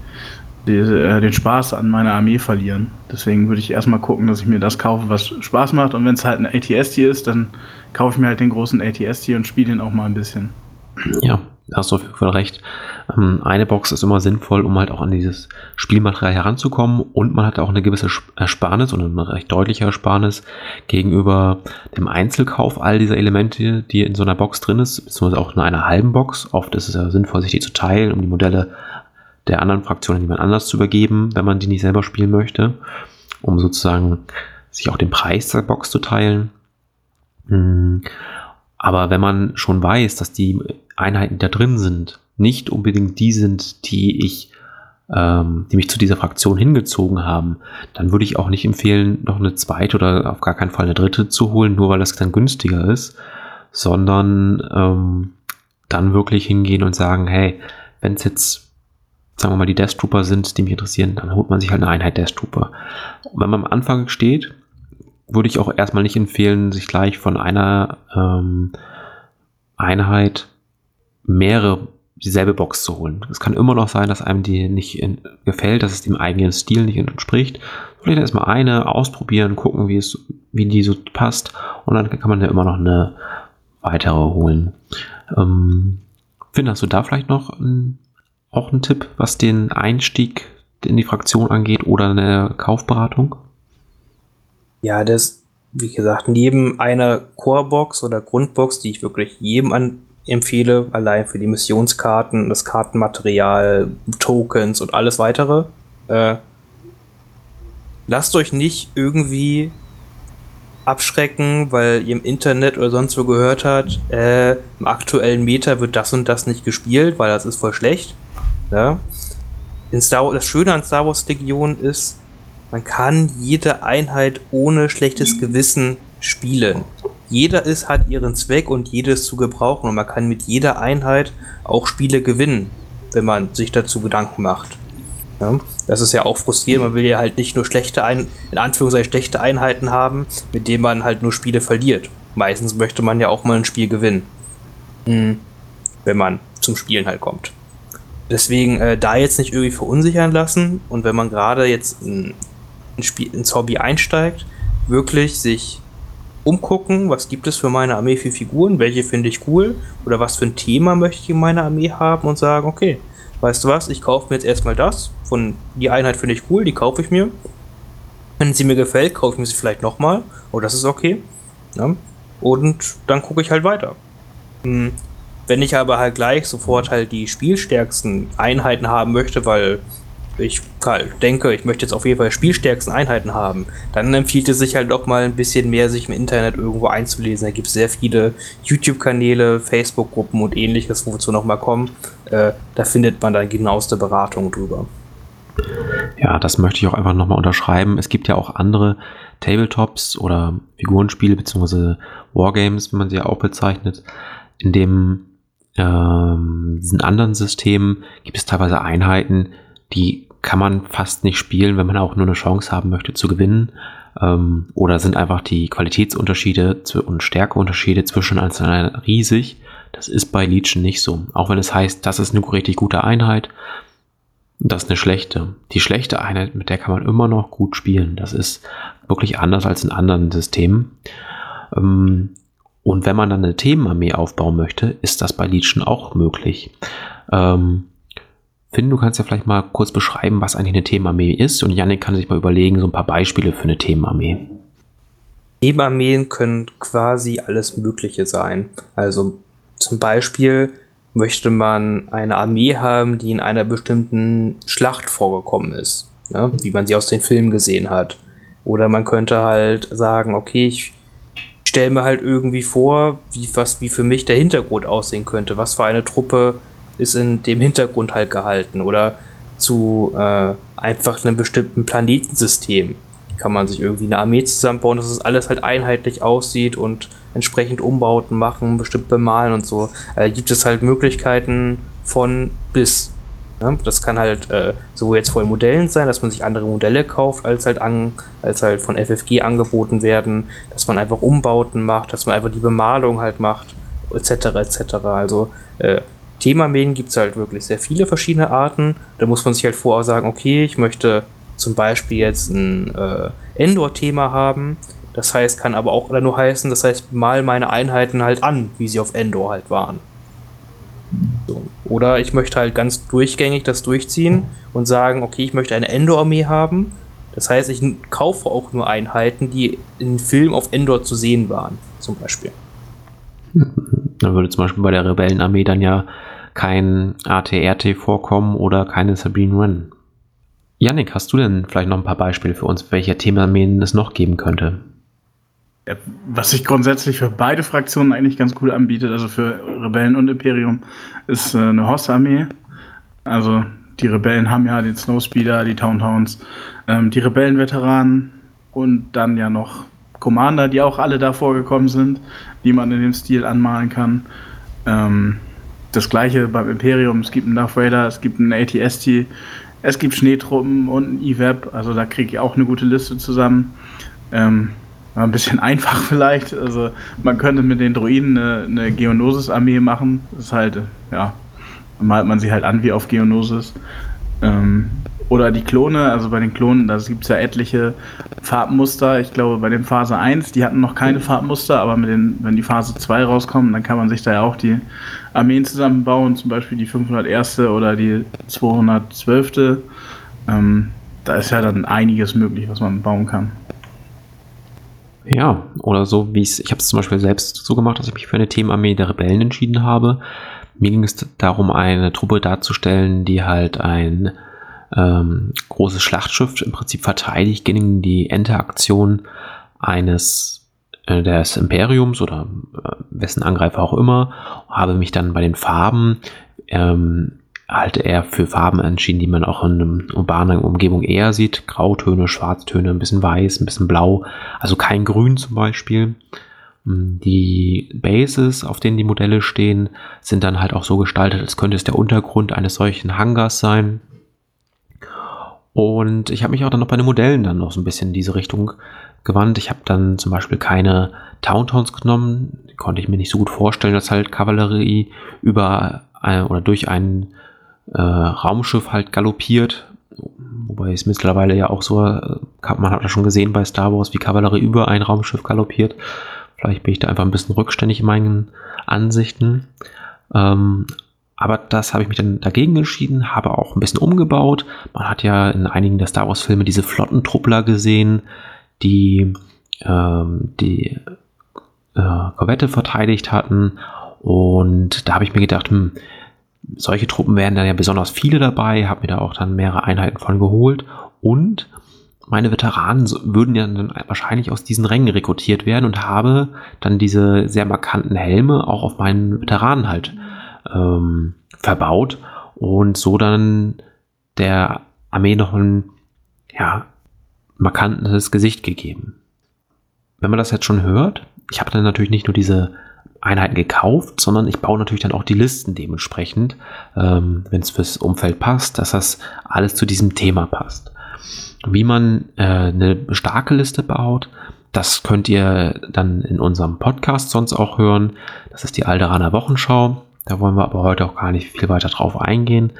die, äh, den Spaß an meiner Armee verlieren. Deswegen würde ich erstmal gucken, dass ich mir das kaufe, was Spaß macht. Und wenn es halt ein ATST ist, dann kaufe ich mir halt den großen ATST und spiele ihn auch mal ein bisschen.
Ja, hast du auf jeden Fall recht. Ähm, eine Box ist immer sinnvoll, um halt auch an dieses Spielmaterial heranzukommen und man hat auch eine gewisse Ersparnis und eine recht deutliche Ersparnis gegenüber dem Einzelkauf all dieser Elemente, die in so einer Box drin ist, beziehungsweise auch in einer halben Box. Oft ist es ja sinnvoll, sich die zu teilen, um die Modelle der anderen Fraktionen jemand anders zu übergeben, wenn man die nicht selber spielen möchte, um sozusagen sich auch den Preis der Box zu teilen. Aber wenn man schon weiß, dass die Einheiten, die da drin sind, nicht unbedingt die sind, die ich, ähm, die mich zu dieser Fraktion hingezogen haben, dann würde ich auch nicht empfehlen, noch eine zweite oder auf gar keinen Fall eine dritte zu holen, nur weil das dann günstiger ist, sondern ähm, dann wirklich hingehen und sagen, hey, wenn es jetzt, sagen wir mal, die Death Trooper sind, die mich interessieren, dann holt man sich halt eine Einheit Death Trooper. Wenn man am Anfang steht, würde ich auch erstmal nicht empfehlen, sich gleich von einer ähm, Einheit mehrere dieselbe Box zu holen. Es kann immer noch sein, dass einem die nicht in, gefällt, dass es dem eigenen Stil nicht entspricht. Vielleicht erstmal eine ausprobieren, gucken, wie es, wie die so passt und dann kann man ja immer noch eine weitere holen. Ähm, Finn, hast du da vielleicht noch ein, auch einen Tipp, was den Einstieg in die Fraktion angeht oder eine Kaufberatung?
Ja, das, wie gesagt, neben einer Core-Box oder Grundbox, die ich wirklich jedem an, empfehle, allein für die Missionskarten, das Kartenmaterial, Tokens und alles weitere. Äh, lasst euch nicht irgendwie abschrecken, weil ihr im Internet oder sonst wo gehört habt, äh, im aktuellen Meta wird das und das nicht gespielt, weil das ist voll schlecht. Ja? In Star das Schöne an Star Wars Legion ist, man kann jede Einheit ohne schlechtes Gewissen spielen. Jeder ist, hat ihren Zweck und jedes zu gebrauchen und man kann mit jeder Einheit auch Spiele gewinnen, wenn man sich dazu Gedanken macht. Ja, das ist ja auch frustrierend, man will ja halt nicht nur schlechte Ein in Anführungszeichen schlechte Einheiten haben, mit denen man halt nur Spiele verliert. Meistens möchte man ja auch mal ein Spiel gewinnen. Mhm. Wenn man zum Spielen halt kommt. Deswegen äh, da jetzt nicht irgendwie verunsichern lassen und wenn man gerade jetzt ein in Spiel, ins Hobby einsteigt, wirklich sich umgucken, was gibt es für meine Armee für Figuren, welche finde ich cool oder was für ein Thema möchte ich in meiner Armee haben und sagen, okay, weißt du was, ich kaufe mir jetzt erstmal das, von die Einheit finde ich cool, die kaufe ich mir. Wenn sie mir gefällt, kaufe ich mir sie vielleicht nochmal, oh, das ist okay. Ja? Und dann gucke ich halt weiter. Hm. Wenn ich aber halt gleich sofort halt die spielstärksten Einheiten haben möchte, weil ich denke, ich möchte jetzt auf jeden Fall spielstärksten Einheiten haben, dann empfiehlt es sich halt auch mal ein bisschen mehr, sich im Internet irgendwo einzulesen. Da gibt es sehr viele YouTube-Kanäle, Facebook-Gruppen und ähnliches, wozu noch mal kommen. Äh, da findet man dann genaueste Beratung drüber.
Ja, das möchte ich auch einfach nochmal unterschreiben. Es gibt ja auch andere Tabletops oder Figurenspiele bzw. Wargames, wie man sie ja auch bezeichnet, in dem ähm, diesen anderen Systemen gibt es teilweise Einheiten, die kann man fast nicht spielen, wenn man auch nur eine Chance haben möchte zu gewinnen. Ähm, oder sind einfach die Qualitätsunterschiede und Stärkeunterschiede zwischen einzelnen riesig. Das ist bei Legion nicht so. Auch wenn es heißt, das ist eine richtig gute Einheit, das ist eine schlechte. Die schlechte Einheit, mit der kann man immer noch gut spielen. Das ist wirklich anders als in anderen Systemen. Ähm, und wenn man dann eine Themenarmee aufbauen möchte, ist das bei Legion auch möglich. Ähm, Finn, du kannst ja vielleicht mal kurz beschreiben, was eigentlich eine Themenarmee ist und Yannick kann sich mal überlegen, so ein paar Beispiele für eine Themenarmee.
Themenarmeen können quasi alles Mögliche sein. Also zum Beispiel möchte man eine Armee haben, die in einer bestimmten Schlacht vorgekommen ist, ne? wie man sie aus den Filmen gesehen hat. Oder man könnte halt sagen, okay, ich stelle mir halt irgendwie vor, wie, was wie für mich der Hintergrund aussehen könnte. Was für eine Truppe ist in dem Hintergrund halt gehalten. Oder zu äh, einfach einem bestimmten Planetensystem kann man sich irgendwie eine Armee zusammenbauen, dass es alles halt einheitlich aussieht und entsprechend Umbauten machen, bestimmt bemalen und so. Also gibt es halt Möglichkeiten von bis. Ne? Das kann halt äh, sowohl jetzt von Modellen sein, dass man sich andere Modelle kauft, als halt, an, als halt von FFG angeboten werden, dass man einfach Umbauten macht, dass man einfach die Bemalung halt macht, etc. etc. Also äh, Themamähen gibt es halt wirklich sehr viele verschiedene Arten. Da muss man sich halt vorher sagen, okay, ich möchte zum Beispiel jetzt ein äh, Endor-Thema haben. Das heißt, kann aber auch nur heißen, das heißt, mal meine Einheiten halt an, wie sie auf Endor halt waren. So. Oder ich möchte halt ganz durchgängig das durchziehen und sagen, okay, ich möchte eine Endor-Armee haben. Das heißt, ich kaufe auch nur Einheiten, die in Film auf Endor zu sehen waren, zum Beispiel.
Dann würde zum Beispiel bei der Rebellenarmee dann ja kein ATRT vorkommen oder keine Sabine Wren. Yannick, hast du denn vielleicht noch ein paar Beispiele für uns, welche Themenarmeen es noch geben könnte?
Was sich grundsätzlich für beide Fraktionen eigentlich ganz cool anbietet, also für Rebellen und Imperium, ist äh, eine Horse-Armee. Also die Rebellen haben ja den Snowspeeder, die Towntowns, ähm, die Rebellenveteranen und dann ja noch Commander, die auch alle da vorgekommen sind, die man in dem Stil anmalen kann. Ähm, das gleiche beim Imperium, es gibt einen Darth Vader, es gibt einen ATST, es gibt Schneetruppen und ein E-Web, also da kriege ich auch eine gute Liste zusammen. Ähm, ein bisschen einfach vielleicht. Also man könnte mit den Druiden eine, eine Geonosis-Armee machen. Das ist halt, ja, malt man sie halt an wie auf Geonosis. Ähm, oder die Klone, also bei den Klonen, da gibt es ja etliche Farbmuster. Ich glaube, bei den Phase 1, die hatten noch keine Farbmuster, aber mit den, wenn die Phase 2 rauskommen, dann kann man sich da ja auch die Armeen zusammenbauen, zum Beispiel die 501. oder die 212. Ähm, da ist ja dann einiges möglich, was man bauen kann.
Ja, oder so wie es, ich habe es zum Beispiel selbst so gemacht, dass ich mich für eine Themenarmee der Rebellen entschieden habe. Mir ging es darum, eine Truppe darzustellen, die halt ein ähm, großes Schlachtschiff im Prinzip verteidigt gegen die Interaktion eines des Imperiums oder äh, wessen Angreifer auch immer, habe mich dann bei den Farben ähm, halt eher für Farben entschieden, die man auch in einer urbanen Umgebung eher sieht. Grautöne, Schwarztöne, ein bisschen weiß, ein bisschen blau, also kein Grün zum Beispiel. Mm, die Bases, auf denen die Modelle stehen, sind dann halt auch so gestaltet, als könnte es der Untergrund eines solchen Hangars sein. Und ich habe mich auch dann noch bei den Modellen dann noch so ein bisschen in diese Richtung gewandt. Ich habe dann zum Beispiel keine Towntowns genommen. Die konnte ich mir nicht so gut vorstellen, dass halt Kavallerie über ein, oder durch ein äh, Raumschiff halt galoppiert. Wobei es mittlerweile ja auch so, äh, man hat das schon gesehen bei Star Wars, wie Kavallerie über ein Raumschiff galoppiert. Vielleicht bin ich da einfach ein bisschen rückständig in meinen Ansichten. Ähm, aber das habe ich mich dann dagegen entschieden, habe auch ein bisschen umgebaut. Man hat ja in einigen der Star Wars-Filme diese Flottentruppler gesehen, die ähm, die äh, Korvette verteidigt hatten. Und da habe ich mir gedacht, hm, solche Truppen wären dann ja besonders viele dabei, habe mir da auch dann mehrere Einheiten von geholt. Und meine Veteranen würden ja dann wahrscheinlich aus diesen Rängen rekrutiert werden und habe dann diese sehr markanten Helme auch auf meinen Veteranen halt ähm, verbaut und so dann der Armee noch ein ja, markantes Gesicht gegeben. Wenn man das jetzt schon hört, ich habe dann natürlich nicht nur diese Einheiten gekauft, sondern ich baue natürlich dann auch die Listen dementsprechend, ähm, wenn es fürs Umfeld passt, dass das alles zu diesem Thema passt. Wie man äh, eine starke Liste baut, das könnt ihr dann in unserem Podcast sonst auch hören. Das ist die Alderaner Wochenschau. Da wollen wir aber heute auch gar nicht viel weiter drauf eingehen,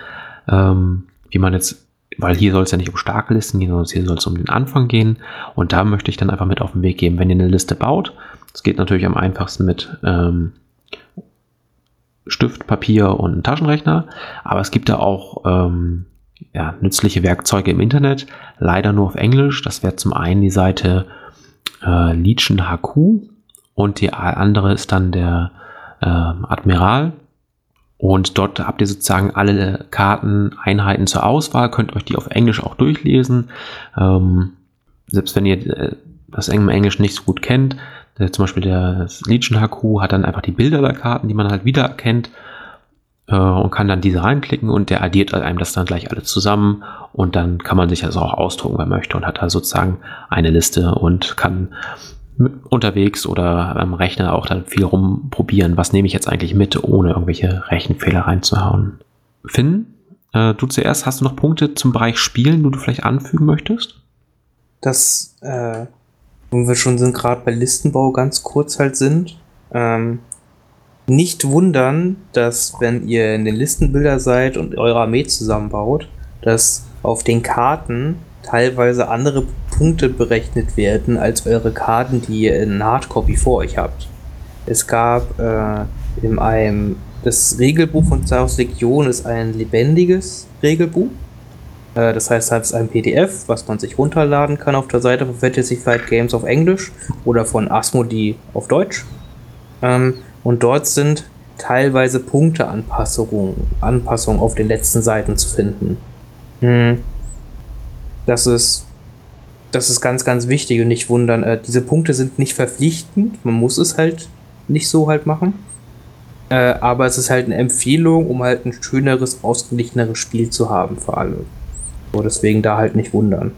ähm, wie man jetzt, weil hier soll es ja nicht um starke Listen gehen, sondern hier soll es um den Anfang gehen. Und da möchte ich dann einfach mit auf den Weg geben, wenn ihr eine Liste baut. Das geht natürlich am einfachsten mit ähm, Stift, Papier und Taschenrechner. Aber es gibt da auch ähm, ja, nützliche Werkzeuge im Internet. Leider nur auf Englisch. Das wäre zum einen die Seite äh, Legion HQ und die andere ist dann der äh, Admiral. Und dort habt ihr sozusagen alle Karteneinheiten zur Auswahl, könnt euch die auf Englisch auch durchlesen. Ähm, selbst wenn ihr äh, das im Englisch nicht so gut kennt, der, zum Beispiel der Legion HQ hat dann einfach die Bilder der Karten, die man halt wiedererkennt äh, und kann dann diese reinklicken und der addiert einem das dann gleich alle zusammen und dann kann man sich das auch ausdrucken, wenn man möchte und hat da sozusagen eine Liste und kann unterwegs oder am Rechner auch dann viel rumprobieren, was nehme ich jetzt eigentlich mit, ohne irgendwelche Rechenfehler reinzuhauen. Finn, äh, du zuerst, hast du noch Punkte zum Bereich Spielen, die du vielleicht anfügen möchtest?
Das, äh, wenn wir schon sind, gerade bei Listenbau ganz kurz halt sind, ähm, nicht wundern, dass wenn ihr in den Listenbilder seid und eure Armee zusammenbaut, dass auf den Karten teilweise andere Punkte berechnet werden als eure Karten, die ihr in Hardcopy vor euch habt. Es gab äh, in einem das Regelbuch von Wars Legion ist ein lebendiges Regelbuch. Äh, das heißt, es ist ein PDF, was man sich runterladen kann auf der Seite von Fantasy Flight Games auf Englisch oder von Asmodee auf Deutsch. Ähm, und dort sind teilweise Punkteanpassungen Anpassungen auf den letzten Seiten zu finden. Hm. Das ist das ist ganz, ganz wichtig und nicht wundern. Äh, diese Punkte sind nicht verpflichtend. Man muss es halt nicht so halt machen. Äh, aber es ist halt eine Empfehlung, um halt ein schöneres, ausgeglicheneres Spiel zu haben für alle. So, deswegen da halt nicht wundern.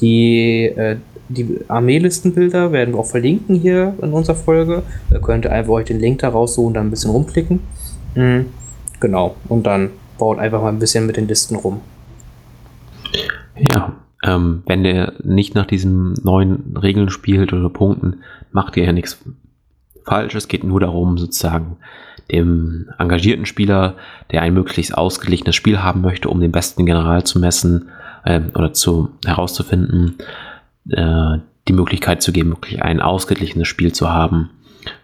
Die, äh, die Armeelistenbilder werden wir auch verlinken hier in unserer Folge. Da könnt ihr einfach euch den Link da raussuchen und dann ein bisschen rumklicken. Mhm. Genau. Und dann baut einfach mal ein bisschen mit den Listen rum.
Ja, ähm, wenn der nicht nach diesen neuen Regeln spielt oder Punkten, macht ihr ja nichts falsch. Es geht nur darum, sozusagen dem engagierten Spieler, der ein möglichst ausgeglichenes Spiel haben möchte, um den besten General zu messen äh, oder zu herauszufinden, äh, die Möglichkeit zu geben, wirklich ein ausgeglichenes Spiel zu haben.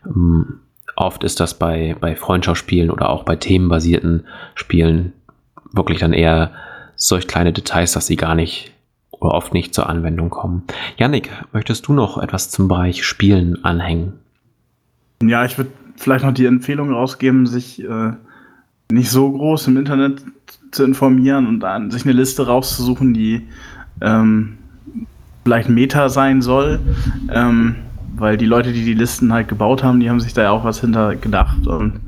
Ähm, oft ist das bei, bei Freundschaftsspielen oder auch bei themenbasierten Spielen wirklich dann eher solch kleine Details, dass sie gar nicht oft nicht zur Anwendung kommen. Yannick, möchtest du noch etwas zum Bereich Spielen anhängen?
Ja, ich würde vielleicht noch die Empfehlung rausgeben, sich äh, nicht so groß im Internet zu informieren und dann sich eine Liste rauszusuchen, die ähm, vielleicht Meta sein soll. Ähm, weil die Leute, die die Listen halt gebaut haben, die haben sich da ja auch was hinter gedacht. Und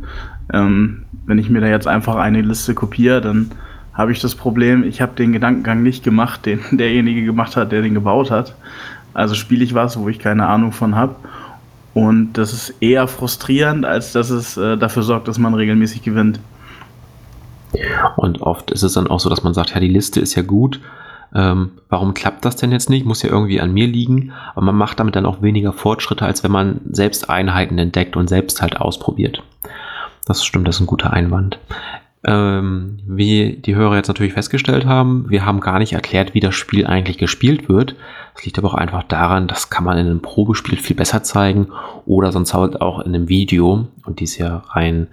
ähm, wenn ich mir da jetzt einfach eine Liste kopiere, dann habe ich das Problem, ich habe den Gedankengang nicht gemacht, den derjenige gemacht hat, der den gebaut hat. Also spiele ich was, wo ich keine Ahnung von habe. Und das ist eher frustrierend, als dass es äh, dafür sorgt, dass man regelmäßig gewinnt.
Und oft ist es dann auch so, dass man sagt, ja, die Liste ist ja gut. Ähm, warum klappt das denn jetzt nicht? Muss ja irgendwie an mir liegen. Aber man macht damit dann auch weniger Fortschritte, als wenn man selbst Einheiten entdeckt und selbst halt ausprobiert. Das stimmt, das ist ein guter Einwand. Ähm, wie die Hörer jetzt natürlich festgestellt haben, wir haben gar nicht erklärt, wie das Spiel eigentlich gespielt wird. Das liegt aber auch einfach daran, das kann man in einem Probespiel viel besser zeigen oder sonst halt auch in einem Video und dies ja rein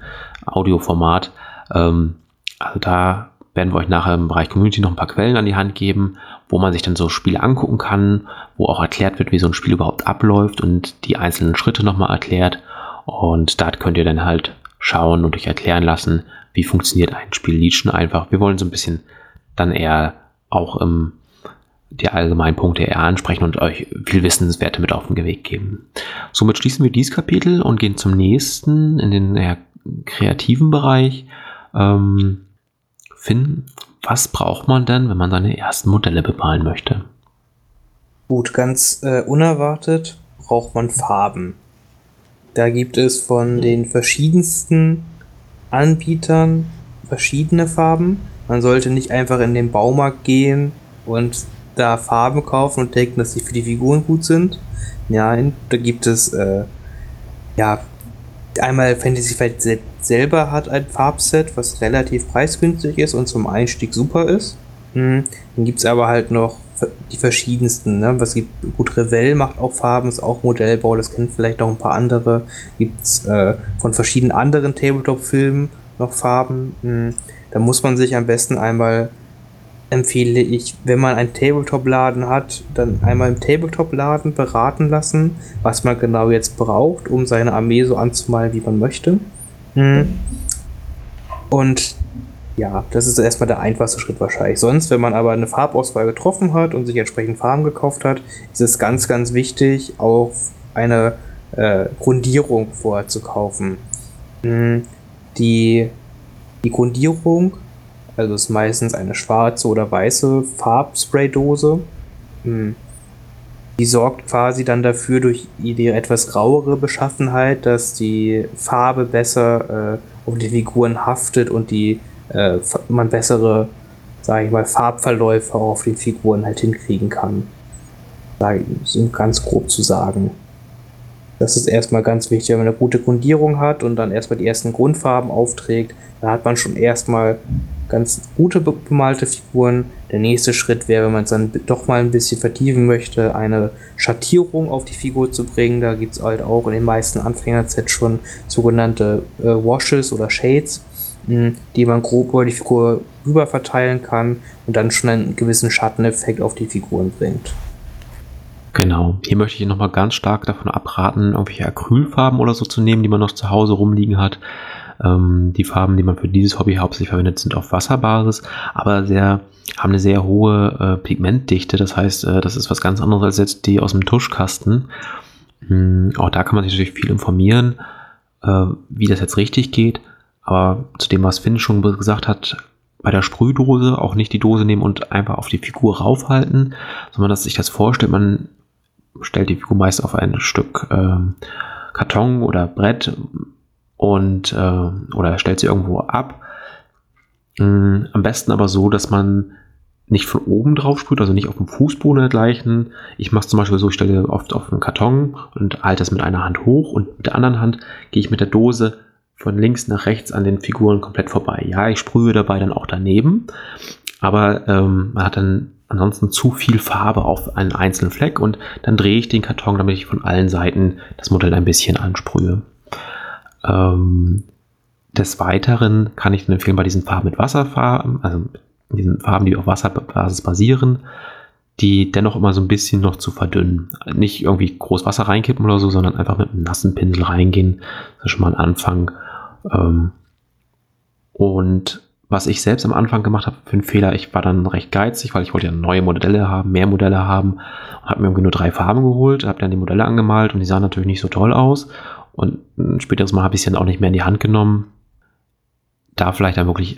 Audioformat. Ähm, also da werden wir euch nachher im Bereich Community noch ein paar Quellen an die Hand geben, wo man sich dann so Spiele angucken kann, wo auch erklärt wird, wie so ein Spiel überhaupt abläuft und die einzelnen Schritte nochmal erklärt. Und da könnt ihr dann halt schauen und euch erklären lassen, wie funktioniert ein Spiel Legion einfach. Wir wollen so ein bisschen dann eher auch im die allgemeinen Punkte eher ansprechen und euch viel Wissenswerte mit auf den Weg geben. Somit schließen wir dieses Kapitel und gehen zum nächsten in den eher kreativen Bereich. Ähm, Finn, was braucht man denn, wenn man seine ersten Modelle bemalen möchte?
Gut, ganz äh, unerwartet braucht man Farben. Da gibt es von den verschiedensten Anbietern verschiedene Farben. Man sollte nicht einfach in den Baumarkt gehen und da Farben kaufen und denken, dass sie für die Figuren gut sind. Nein, da gibt es äh, ja einmal Fantasy Flight selber hat ein Farbset, was relativ preisgünstig ist und zum Einstieg super ist. Hm. Dann gibt es aber halt noch die verschiedensten. Ne? Was gibt gut Revell macht auch Farben, ist auch Modellbau, das kennen vielleicht noch ein paar andere. Gibt es äh, von verschiedenen anderen Tabletop-Filmen noch Farben. Hm. Da muss man sich am besten einmal empfehle ich, wenn man einen Tabletop-Laden hat, dann einmal im Tabletop-Laden beraten lassen, was man genau jetzt braucht, um seine Armee so anzumalen, wie man möchte. Hm. Und Ja, das ist erstmal der einfachste Schritt wahrscheinlich. Sonst, wenn man aber eine Farbauswahl getroffen hat und sich entsprechend Farben gekauft hat, ist es ganz, ganz wichtig, auch eine äh, Grundierung vorher zu kaufen. Hm, die, die Grundierung, also ist meistens eine schwarze oder weiße Farbspraydose. Hm, die sorgt quasi dann dafür durch die etwas grauere Beschaffenheit, dass die Farbe besser äh, auf die Figuren haftet und die äh, man bessere, sage ich mal, Farbverläufe auf den Figuren halt hinkriegen kann. Ich, ganz grob zu sagen. Das ist erstmal ganz wichtig, wenn man eine gute Grundierung hat und dann erstmal die ersten Grundfarben aufträgt, dann hat man schon erstmal ganz gute bemalte Figuren. Der nächste Schritt wäre, wenn man es dann doch mal ein bisschen vertiefen möchte, eine Schattierung auf die Figur zu bringen. Da gibt es halt auch in den meisten Anfängersets schon sogenannte äh, Washes oder Shades die man grob über die Figur rüber verteilen kann und dann schon einen gewissen Schatteneffekt auf die Figuren bringt.
Genau. Hier möchte ich nochmal ganz stark davon abraten, irgendwelche Acrylfarben oder so zu nehmen, die man noch zu Hause rumliegen hat. Ähm, die Farben, die man für dieses Hobby hauptsächlich verwendet, sind auf Wasserbasis, aber sehr, haben eine sehr hohe äh, Pigmentdichte. Das heißt, äh, das ist was ganz anderes als jetzt die aus dem Tuschkasten. Ähm, auch da kann man sich natürlich viel informieren, äh, wie das jetzt richtig geht. Aber zu dem, was Finn schon gesagt hat, bei der Sprühdose auch nicht die Dose nehmen und einfach auf die Figur raufhalten, sondern dass sich das vorstellt, man stellt die Figur meist auf ein Stück ähm, Karton oder Brett und äh, oder stellt sie irgendwo ab. Ähm, am besten aber so, dass man nicht von oben drauf sprüht, also nicht auf dem Fußboden dergleichen. Ich mache es zum Beispiel so, ich stelle oft auf einen Karton und halte es mit einer Hand hoch und mit der anderen Hand gehe ich mit der Dose von links nach rechts an den Figuren komplett vorbei. Ja, ich sprühe dabei dann auch daneben, aber ähm, man hat dann ansonsten zu viel Farbe auf einen einzelnen Fleck und dann drehe ich den Karton, damit ich von allen Seiten das Modell ein bisschen ansprühe. Ähm, des Weiteren kann ich empfehlen, bei diesen Farben mit Wasserfarben, also diesen Farben, die auf Wasserbasis basieren, die dennoch immer so ein bisschen noch zu verdünnen. Nicht irgendwie groß Wasser reinkippen oder so, sondern einfach mit einem nassen Pinsel reingehen. Das ist schon mal ein Anfang. Ähm, und was ich selbst am Anfang gemacht habe für einen Fehler, ich war dann recht geizig, weil ich wollte ja neue Modelle haben, mehr Modelle haben und habe mir irgendwie nur drei Farben geholt, habe dann die Modelle angemalt und die sahen natürlich nicht so toll aus. Und ein späteres Mal habe ich sie dann auch nicht mehr in die Hand genommen. Da vielleicht dann wirklich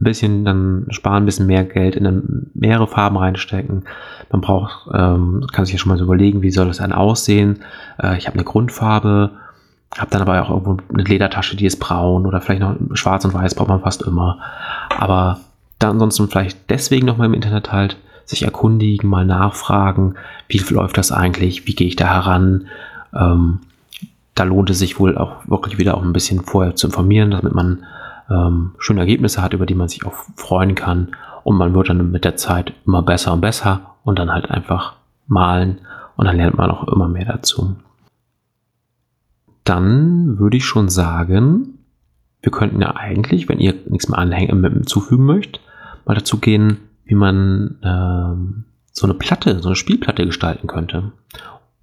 ein bisschen dann sparen, ein bisschen mehr Geld in mehrere Farben reinstecken. Man braucht, ähm, kann sich ja schon mal so überlegen, wie soll das dann aussehen. Äh, ich habe eine Grundfarbe, hab dann aber auch irgendwo eine Ledertasche, die ist braun oder vielleicht noch schwarz und weiß braucht man fast immer. Aber dann ansonsten vielleicht deswegen noch mal im Internet halt sich erkundigen, mal nachfragen, wie läuft das eigentlich, wie gehe ich da heran. Ähm, da lohnt es sich wohl auch wirklich wieder auch ein bisschen vorher zu informieren, damit man ähm, schöne Ergebnisse hat, über die man sich auch freuen kann. Und man wird dann mit der Zeit immer besser und besser und dann halt einfach malen und dann lernt man auch immer mehr dazu dann würde ich schon sagen, wir könnten ja eigentlich, wenn ihr nichts mehr anhängen, mit zufügen möchtet, mal dazu gehen, wie man ähm, so eine Platte, so eine Spielplatte gestalten könnte.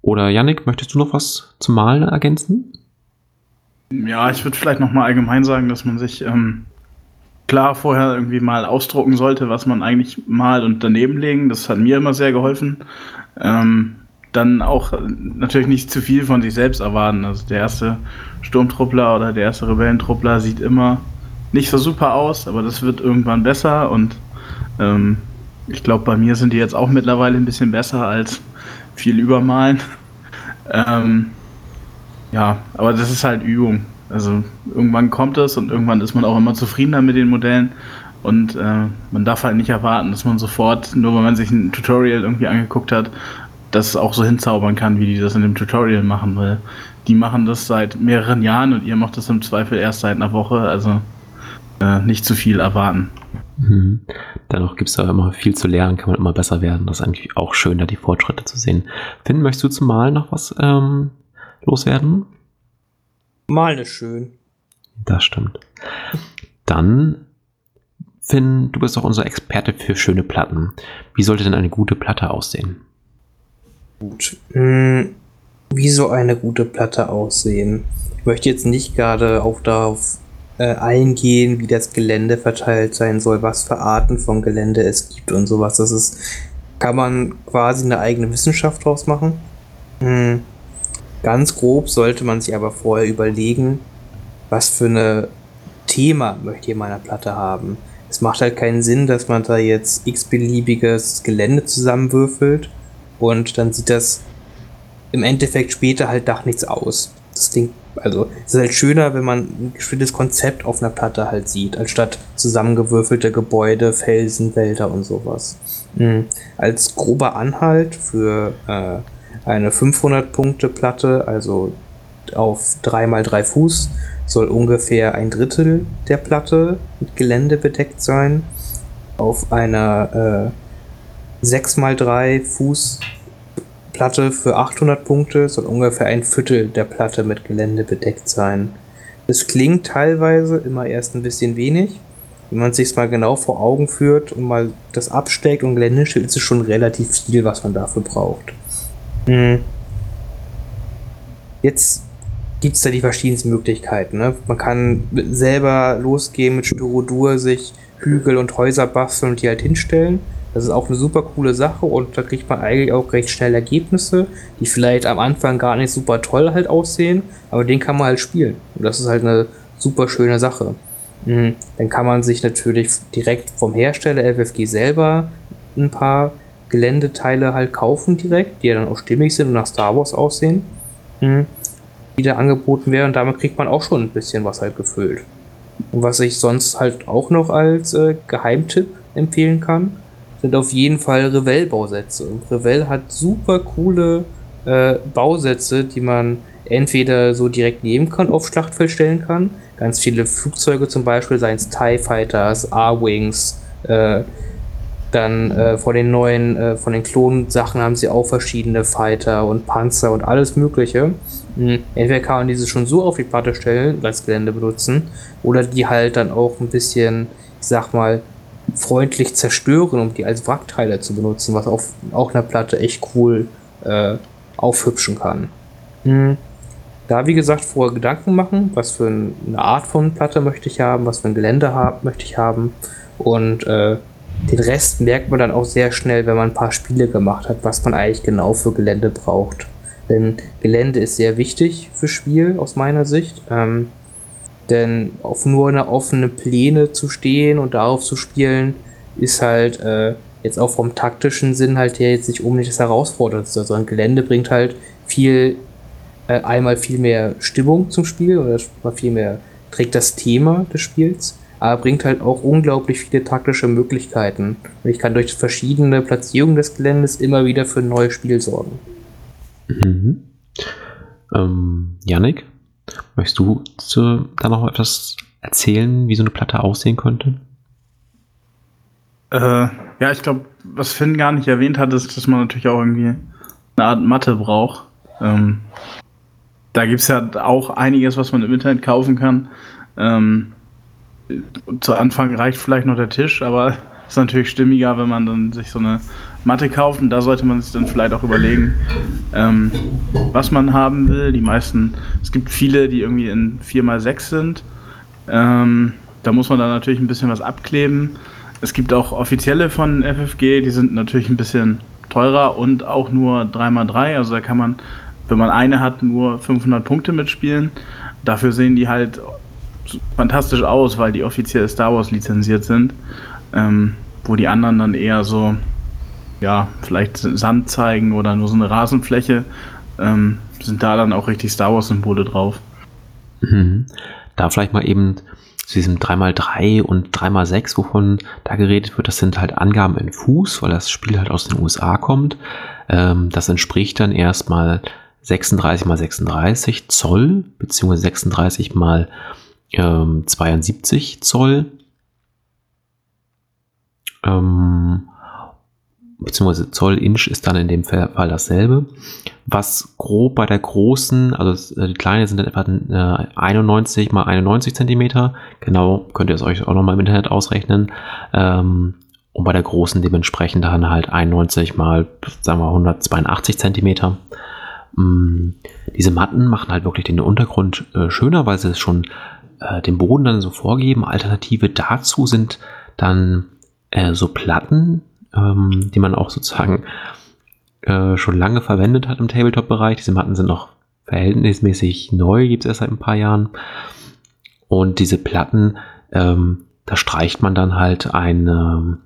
Oder Yannick, möchtest du noch was zum Malen ergänzen?
Ja, ich würde vielleicht noch mal allgemein sagen, dass man sich ähm, klar vorher irgendwie mal ausdrucken sollte, was man eigentlich malt und daneben legen. Das hat mir immer sehr geholfen. Ähm, dann auch natürlich nicht zu viel von sich selbst erwarten. Also der erste Sturmtruppler oder der erste Rebellentruppler sieht immer nicht so super aus, aber das wird irgendwann besser und ähm, ich glaube, bei mir sind die jetzt auch mittlerweile ein bisschen besser als viel übermalen. ähm, ja, aber das ist halt Übung. Also irgendwann kommt es und irgendwann ist man auch immer zufriedener mit den Modellen. Und äh, man darf halt nicht erwarten, dass man sofort, nur weil man sich ein Tutorial irgendwie angeguckt hat, das auch so hinzaubern kann, wie die das in dem Tutorial machen, weil die machen das seit mehreren Jahren und ihr macht das im Zweifel erst seit einer Woche, also äh, nicht zu viel erwarten.
Mhm. Dennoch gibt es da immer viel zu lernen, kann man immer besser werden. Das ist eigentlich auch schön, da die Fortschritte zu sehen. Finn, möchtest du zum Malen noch was ähm, loswerden?
Malen ist schön.
Das stimmt. Dann, Finn, du bist doch unser Experte für schöne Platten. Wie sollte denn eine gute Platte aussehen?
Gut. Hm, wie so eine gute Platte aussehen? Ich möchte jetzt nicht gerade auf darauf äh, eingehen, wie das Gelände verteilt sein soll, was für Arten von Gelände es gibt und sowas. Das ist, kann man quasi eine eigene Wissenschaft draus machen. Hm. Ganz grob sollte man sich aber vorher überlegen, was für eine Thema möchte ihr meiner Platte haben. Es macht halt keinen Sinn, dass man da jetzt x-beliebiges Gelände zusammenwürfelt und dann sieht das im Endeffekt später halt nach nichts aus. Das Ding, also es ist halt schöner, wenn man ein bestimmtes Konzept auf einer Platte halt sieht, anstatt zusammengewürfelte Gebäude, Felsen, Wälder und sowas. Mhm. Als grober Anhalt für äh, eine 500-Punkte-Platte, also auf 3x3 Fuß, soll ungefähr ein Drittel der Platte mit Gelände bedeckt sein. Auf einer äh, 6x3 Fuß Platte für 800 Punkte soll ungefähr ein Viertel der Platte mit Gelände bedeckt sein. Es klingt teilweise immer erst ein bisschen wenig. Wenn man sich mal genau vor Augen führt und mal das absteckt und Gelände stellt, ist es schon relativ viel, was man dafür braucht. Hm. Jetzt gibt es da die verschiedensten Möglichkeiten. Ne? Man kann selber losgehen mit Styrodur, sich Hügel und Häuser basteln und die halt hinstellen. Das ist auch eine super coole Sache und da kriegt man eigentlich auch recht schnell Ergebnisse, die vielleicht am Anfang gar nicht super toll halt aussehen, aber den kann man halt spielen. Und das ist halt eine super schöne Sache. Mhm. Dann kann man sich natürlich direkt vom Hersteller FFG selber ein paar Geländeteile halt kaufen direkt, die ja dann auch stimmig sind und nach Star Wars aussehen. Mhm die da angeboten werden. Und damit kriegt man auch schon ein bisschen was halt gefüllt. Und was ich sonst halt auch noch als äh, Geheimtipp empfehlen kann, sind auf jeden Fall Revell-Bausätze. Und Revell hat super coole äh, Bausätze, die man entweder so direkt neben kann, auf Schlachtfeld stellen kann. Ganz viele Flugzeuge zum Beispiel, seien es TIE Fighters, A-Wings, äh, dann äh, von den neuen, äh, von den Klonsachen haben sie auch verschiedene Fighter und Panzer und alles Mögliche. Mhm. Entweder kann man diese schon so auf die Platte stellen, als Gelände benutzen, oder die halt dann auch ein bisschen, ich sag mal, freundlich zerstören, um die als Wrackteile zu benutzen, was auf auch einer Platte echt cool äh, aufhübschen kann. Mhm. Da, wie gesagt, vorher Gedanken machen, was für eine Art von Platte möchte ich haben, was für ein Gelände hab, möchte ich haben und äh, den Rest merkt man dann auch sehr schnell, wenn man ein paar Spiele gemacht hat, was man eigentlich genau für Gelände braucht. Denn Gelände ist sehr wichtig für Spiel aus meiner Sicht. Ähm, denn auf nur eine offene Pläne zu stehen und darauf zu spielen, ist halt äh, jetzt auch vom taktischen Sinn halt her jetzt nicht unbedingt das Herausforderndste, sondern Gelände bringt halt viel, äh, einmal viel mehr Stimmung zum Spiel oder viel mehr trägt das Thema des Spiels aber bringt halt auch unglaublich viele taktische Möglichkeiten. Und ich kann durch verschiedene Platzierungen des Geländes immer wieder für ein neues Spiel sorgen.
Mhm. Ähm, Yannick, möchtest du zu, da noch etwas erzählen, wie so eine Platte aussehen könnte?
Äh, ja, ich glaube, was Finn gar nicht erwähnt hat, ist, dass man natürlich auch irgendwie eine Art Matte braucht. Ähm, da gibt es ja auch einiges, was man im Internet kaufen kann. Ähm, zu Anfang reicht vielleicht noch der Tisch, aber ist natürlich stimmiger, wenn man dann sich so eine Matte kauft. Und da sollte man sich dann vielleicht auch überlegen, ähm, was man haben will. Die meisten, es gibt viele, die irgendwie in 4x6 sind. Ähm, da muss man dann natürlich ein bisschen was abkleben. Es gibt auch offizielle von FFG, die sind natürlich ein bisschen teurer und auch nur 3x3. Also da kann man, wenn man eine hat, nur 500 Punkte mitspielen. Dafür sehen die halt fantastisch aus, weil die offiziell Star Wars lizenziert sind. Ähm, wo die anderen dann eher so, ja, vielleicht Sand zeigen oder nur so eine Rasenfläche, ähm, sind da dann auch richtig Star Wars-Symbole drauf.
Mhm. Da vielleicht mal eben zu diesem 3x3 und 3x6, wovon da geredet wird, das sind halt Angaben in Fuß, weil das Spiel halt aus den USA kommt. Ähm, das entspricht dann erstmal 36 mal 36 Zoll, beziehungsweise 36 mal ähm, 72 Zoll. Ähm, beziehungsweise Zoll Inch ist dann in dem Fall dasselbe. Was grob bei der großen, also äh, die kleine sind dann etwa äh, 91 mal 91 Zentimeter. Genau, könnt ihr es euch auch nochmal im Internet ausrechnen. Ähm, und bei der großen dementsprechend dann halt 91 mal, sagen wir 182 Zentimeter. Ähm, diese Matten machen halt wirklich den Untergrund äh, schöner, weil sie es schon äh, den Boden dann so vorgeben. Alternative dazu sind dann äh, so Platten, ähm, die man auch sozusagen äh, schon lange verwendet hat im Tabletop-Bereich. Diese Matten sind noch verhältnismäßig neu, gibt es erst seit ein paar Jahren. Und diese Platten, ähm, da streicht man dann halt ein, ähm,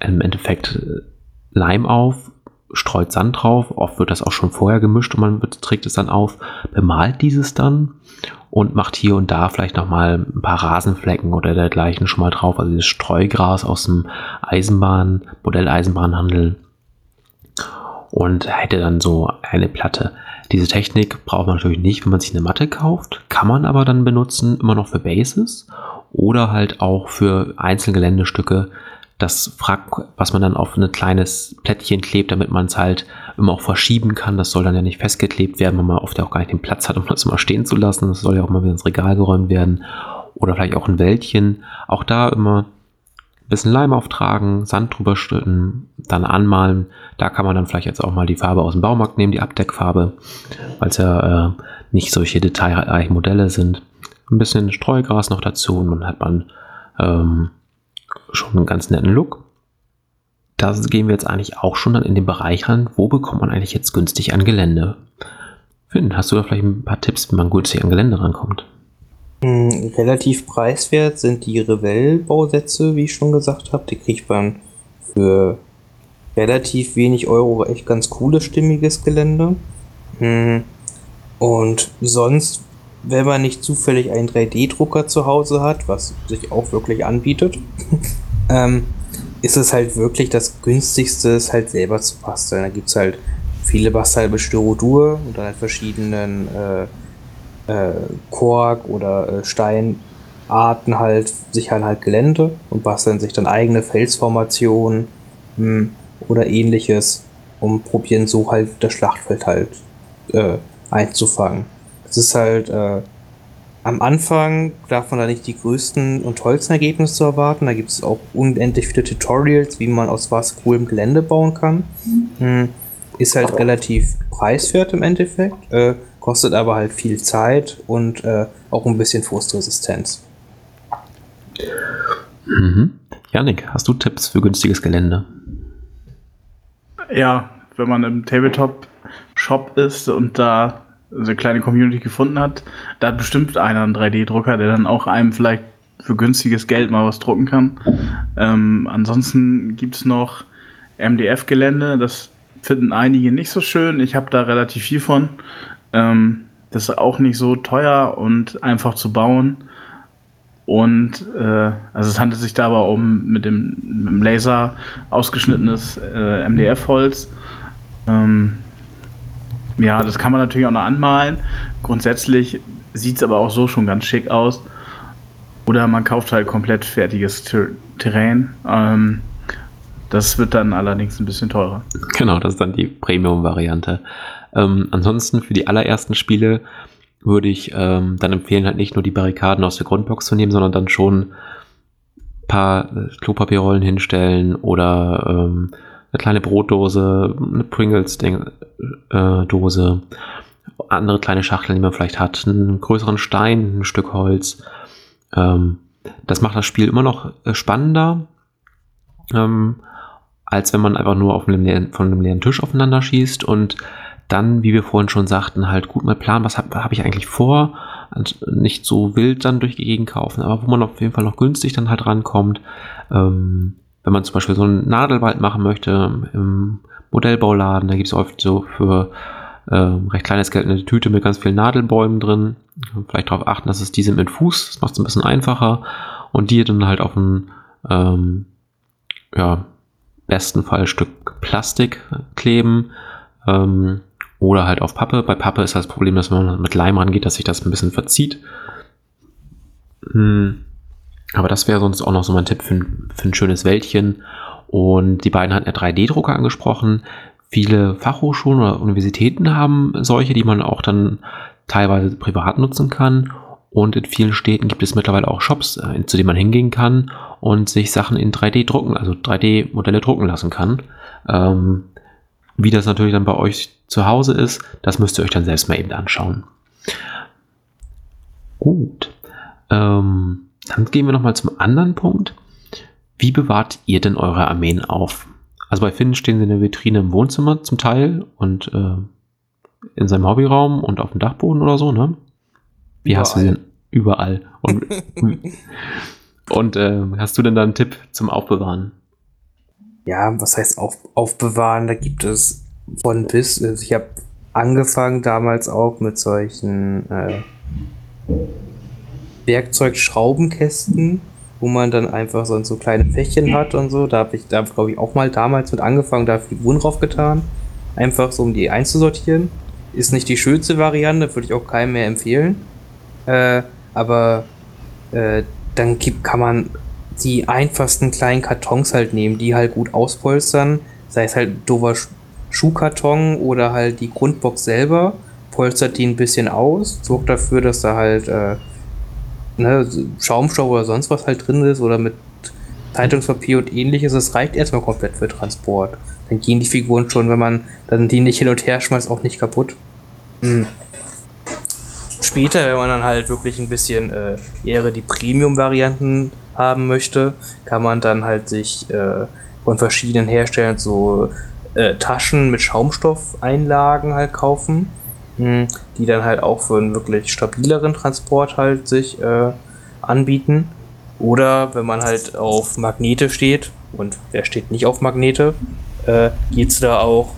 im Endeffekt äh, Leim auf, streut Sand drauf. Oft wird das auch schon vorher gemischt und man trägt es dann auf, bemalt dieses dann und macht hier und da vielleicht nochmal ein paar Rasenflecken oder dergleichen schon mal drauf. Also das Streugras aus dem Eisenbahn, Modelleisenbahnhandel und hätte dann so eine Platte. Diese Technik braucht man natürlich nicht, wenn man sich eine Matte kauft, kann man aber dann benutzen, immer noch für Bases oder halt auch für Einzelgeländestücke, das Frack, was man dann auf ein kleines Plättchen klebt, damit man es halt immer auch verschieben kann. Das soll dann ja nicht festgeklebt werden, weil man oft ja auch gar nicht den Platz hat, um das immer stehen zu lassen. Das soll ja auch mal wieder ins Regal geräumt werden. Oder vielleicht auch ein Wäldchen. Auch da immer ein bisschen Leim auftragen, Sand drüber stütten, dann anmalen. Da kann man dann vielleicht jetzt auch mal die Farbe aus dem Baumarkt nehmen, die Abdeckfarbe, weil es ja äh, nicht solche detailreichen Modelle sind. Ein bisschen Streugras noch dazu und dann hat man ähm, schon einen ganz netten Look. Da gehen wir jetzt eigentlich auch schon dann in den Bereich ran, wo bekommt man eigentlich jetzt günstig an Gelände? Finn, hast du da vielleicht ein paar Tipps, wie man günstig an Gelände rankommt?
Hm, relativ preiswert sind die Revell-Bausätze, wie ich schon gesagt habe. Die kriegt man für relativ wenig Euro echt ganz cooles, stimmiges Gelände. Hm, und sonst, wenn man nicht zufällig einen 3D-Drucker zu Hause hat, was sich auch wirklich anbietet, ähm, ist es halt wirklich das günstigste, es halt selber zu basteln. Da gibt es halt viele Bastel Styrodur und dann halt verschiedenen äh, äh, Kork oder äh, Steinarten halt, sichern halt Gelände und basteln sich dann eigene Felsformationen hm, oder ähnliches und probieren so halt das Schlachtfeld halt äh, einzufangen. Es ist halt äh, am Anfang darf man da nicht die größten und tollsten Ergebnisse zu erwarten. Da gibt es auch unendlich viele Tutorials, wie man aus was coolem Gelände bauen kann. Hm, ist halt relativ preiswert im Endeffekt. Äh, kostet aber halt viel Zeit und äh, auch ein bisschen Frustresistenz.
Mhm. Janik, hast du Tipps für günstiges Gelände?
Ja, wenn man im Tabletop-Shop ist und da eine kleine Community gefunden hat, da hat bestimmt einer einen 3D-Drucker, der dann auch einem vielleicht für günstiges Geld mal was drucken kann. Ähm, ansonsten gibt es noch MDF-Gelände, das finden einige nicht so schön. Ich habe da relativ viel von. Ähm, das ist auch nicht so teuer und einfach zu bauen. Und äh, also es handelt sich dabei um mit dem, mit dem Laser ausgeschnittenes äh, MDF-Holz. Ähm, ja, das kann man natürlich auch noch anmalen. Grundsätzlich sieht es aber auch so schon ganz schick aus. Oder man kauft halt komplett fertiges Ter Terrain. Ähm, das wird dann allerdings ein bisschen teurer.
Genau, das ist dann die Premium-Variante. Ähm, ansonsten für die allerersten Spiele würde ich ähm, dann empfehlen, halt nicht nur die Barrikaden aus der Grundbox zu nehmen, sondern dann schon ein paar äh, Klopapierrollen hinstellen oder ähm, eine kleine Brotdose, eine Pringles-Dose, äh, andere kleine Schachteln, die man vielleicht hat, einen größeren Stein, ein Stück Holz. Ähm, das macht das Spiel immer noch äh, spannender, ähm, als wenn man einfach nur auf einem leeren, von einem leeren Tisch aufeinander schießt und dann, wie wir vorhin schon sagten, halt gut mal planen, was habe hab ich eigentlich vor, und nicht so wild dann durch die Gegend kaufen, aber wo man auf jeden Fall noch günstig dann halt rankommt. Ähm, wenn man zum Beispiel so einen Nadelwald machen möchte im Modellbauladen, da gibt es oft so für äh, recht kleines Geld eine Tüte mit ganz vielen Nadelbäumen drin. Vielleicht darauf achten, dass es diese mit Fuß, das macht es ein bisschen einfacher und die dann halt auf ein ähm, ja, besten Fall Stück Plastik kleben. Ähm, oder halt auf Pappe. Bei Pappe ist das Problem, dass wenn man mit Leim rangeht, dass sich das ein bisschen verzieht. Hm. Aber das wäre sonst auch noch so mein Tipp für, für ein schönes Wäldchen. Und die beiden hatten ja 3D-Drucker angesprochen. Viele Fachhochschulen oder Universitäten haben solche, die man auch dann teilweise privat nutzen kann. Und in vielen Städten gibt es mittlerweile auch Shops, äh, zu denen man hingehen kann und sich Sachen in 3D drucken, also 3D-Modelle drucken lassen kann. Ähm, wie das natürlich dann bei euch zu Hause ist, das müsst ihr euch dann selbst mal eben anschauen. Gut. Ähm, dann gehen wir nochmal zum anderen Punkt. Wie bewahrt ihr denn eure Armeen auf? Also bei Finn stehen sie in der Vitrine im Wohnzimmer zum Teil und äh, in seinem Hobbyraum und auf dem Dachboden oder so, ne? Wie
Überall.
hast du sie denn? Überall. Und, und äh, hast du denn da einen Tipp zum Aufbewahren?
Ja, was heißt auf, aufbewahren? Da gibt es von bis. Also ich habe angefangen damals auch mit solchen äh, Werkzeugschraubenkästen, wo man dann einfach so, so kleine Fächchen hat und so. Da habe ich, da glaube ich auch mal damals mit angefangen, da Figuren drauf getan. Einfach so, um die einzusortieren. Ist nicht die schönste Variante, würde ich auch keinem mehr empfehlen. Äh, aber äh, dann gibt, kann man die einfachsten kleinen Kartons halt nehmen, die halt gut auspolstern. Sei es halt Sch- Schuhkarton oder halt die Grundbox selber. Polstert die ein bisschen aus, sorgt dafür, dass da halt äh, ne, Schaumstoff oder sonst was halt drin ist oder mit Zeitungspapier und ähnliches. Es reicht erstmal komplett für Transport. Dann gehen die Figuren schon, wenn man dann die nicht hin und her schmeißt, auch nicht kaputt. Hm. Später, wenn man dann halt wirklich ein bisschen äh, eher die Premium-Varianten haben möchte, kann man dann halt sich äh, von verschiedenen Herstellern so äh, Taschen mit Schaumstoffeinlagen halt kaufen, die dann halt auch für einen wirklich stabileren Transport halt sich äh, anbieten. Oder wenn man halt auf Magnete steht, und wer steht nicht auf Magnete, äh, geht's da auch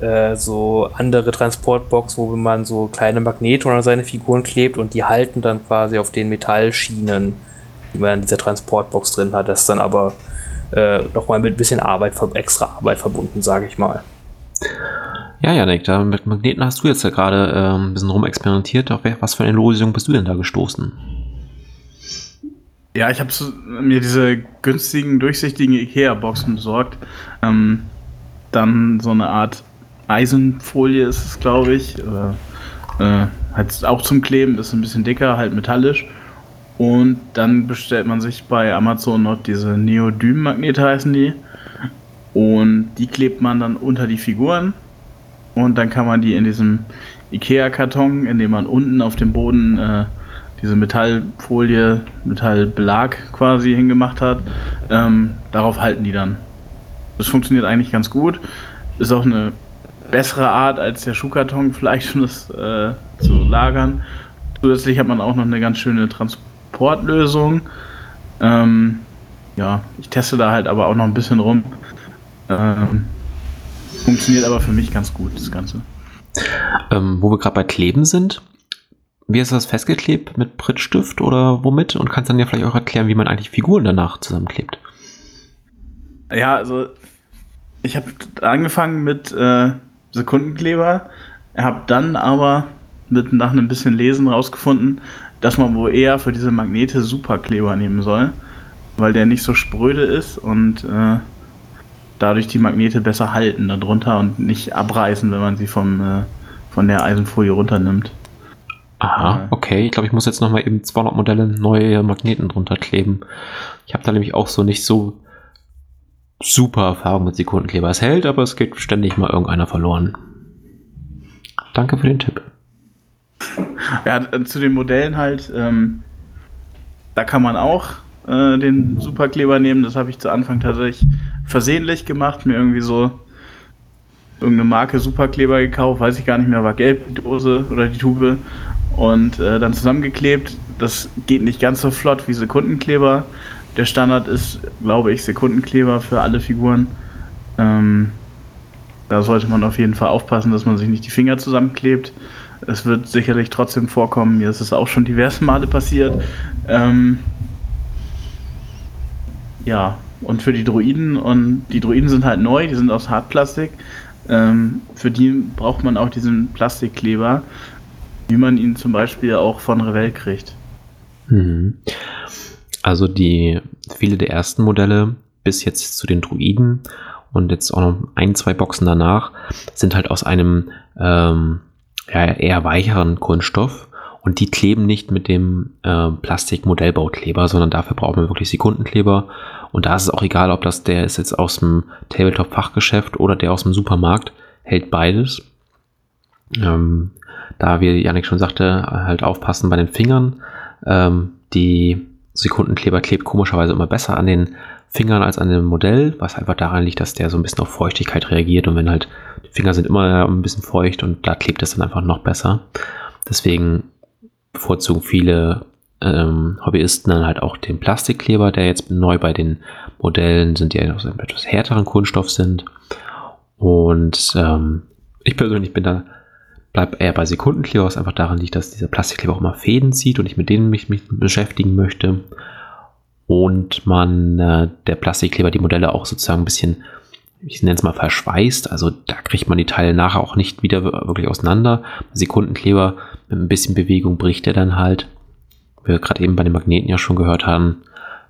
äh, so andere Transportbox, wo man so kleine Magnete unter seine Figuren klebt und die halten dann quasi auf den Metallschienen, die man in dieser Transportbox drin hat. Das ist dann aber äh, nochmal mit ein bisschen Arbeit, extra Arbeit verbunden, sage ich mal.
Ja, Janik, da mit Magneten hast du jetzt ja gerade ähm, ein bisschen rumexperimentiert. Auf was für eine Lösung bist du denn da gestoßen?
Ja, ich habe mir diese günstigen, durchsichtigen Ikea-Boxen besorgt. Ähm, dann so eine Art Eisenfolie ist es, glaube ich. Oder, äh, halt auch zum Kleben, ist ein bisschen dicker, halt metallisch. Und dann bestellt man sich bei Amazon noch diese Neodym-Magnete heißen die. Und die klebt man dann unter die Figuren. Und dann kann man die in diesem Ikea-Karton, in dem man unten auf dem Boden äh, diese Metallfolie, Metallbelag quasi hingemacht hat, ähm, darauf halten die dann. Das funktioniert eigentlich ganz gut. Ist auch eine bessere Art als der Schuhkarton vielleicht schon das äh, zu lagern. Zusätzlich hat man auch noch eine ganz schöne Transportlösung. Ähm, ja, ich teste da halt aber auch noch ein bisschen rum. Ähm, funktioniert aber für mich ganz gut, das Ganze.
Ähm, wo wir gerade bei Kleben sind, wie ist das festgeklebt? Mit Prittstift oder womit? Und kannst dann ja vielleicht auch erklären, wie man eigentlich Figuren danach zusammenklebt.
Ja, also ich habe angefangen mit äh, Sekundenkleber, habe dann aber mit nach einem bisschen Lesen rausgefunden, dass man wohl eher für diese Magnete Superkleber nehmen soll, weil der nicht so spröde ist und äh, dadurch die Magnete besser halten darunter und nicht abreißen, wenn man sie vom, äh, von der Eisenfolie runternimmt.
Aha, okay. Ich glaube, ich muss jetzt noch mal eben 200 Modelle neue Magneten drunter kleben. Ich habe da nämlich auch so nicht so super Erfahrung mit Sekundenkleber. Es hält, aber es geht ständig mal irgendeiner verloren. Danke für den Tipp.
Ja, äh, zu den Modellen halt, ähm, da kann man auch äh, den Superkleber nehmen. Das habe ich zu Anfang tatsächlich versehentlich gemacht, mir irgendwie so irgendeine Marke Superkleber gekauft, weiß ich gar nicht mehr, war gelb die Dose oder die Tube und äh, dann zusammengeklebt. Das geht nicht ganz so flott wie Sekundenkleber. Der Standard ist, glaube ich, Sekundenkleber für alle Figuren. Ähm, da sollte man auf jeden Fall aufpassen, dass man sich nicht die Finger zusammenklebt. Es wird sicherlich trotzdem vorkommen. Mir ist es auch schon diverse Male passiert. Ähm, ja, und für die Druiden, und die Druiden sind halt neu, die sind aus Hartplastik. Ähm, für die braucht man auch diesen Plastikkleber, wie man ihn zum Beispiel auch von Revell kriegt.
Mhm. Also die viele der ersten Modelle bis jetzt zu den Druiden und jetzt auch noch ein, zwei Boxen danach sind halt aus einem ähm, ja, eher weicheren Kunststoff und die kleben nicht mit dem äh, Plastik-Modellbaukleber, sondern dafür braucht man wirklich Sekundenkleber und da ist es auch egal, ob das der ist jetzt aus dem Tabletop-Fachgeschäft oder der aus dem Supermarkt, hält beides. Ähm, da, wie Janik schon sagte, halt aufpassen bei den Fingern. Ähm, die Sekundenkleber klebt komischerweise immer besser an den Fingern als an dem Modell, was einfach daran liegt, dass der so ein bisschen auf Feuchtigkeit reagiert und wenn halt die Finger sind immer ein bisschen feucht und da klebt es dann einfach noch besser. Deswegen bevorzugen viele ähm, Hobbyisten dann halt auch den Plastikkleber, der jetzt neu bei den Modellen sind, die ja aus einem etwas härteren Kunststoff sind. Und ähm, ich persönlich bin da, bleib eher bei Sekundenkleber, was einfach daran liegt, dass dieser Plastikkleber auch immer Fäden zieht und ich mit denen mich, mich beschäftigen möchte. Und man äh, der Plastikkleber die Modelle auch sozusagen ein bisschen, ich nenne es mal verschweißt. Also da kriegt man die Teile nachher auch nicht wieder wirklich auseinander. Sekundenkleber mit ein bisschen Bewegung bricht er dann halt wir gerade eben bei den Magneten ja schon gehört haben.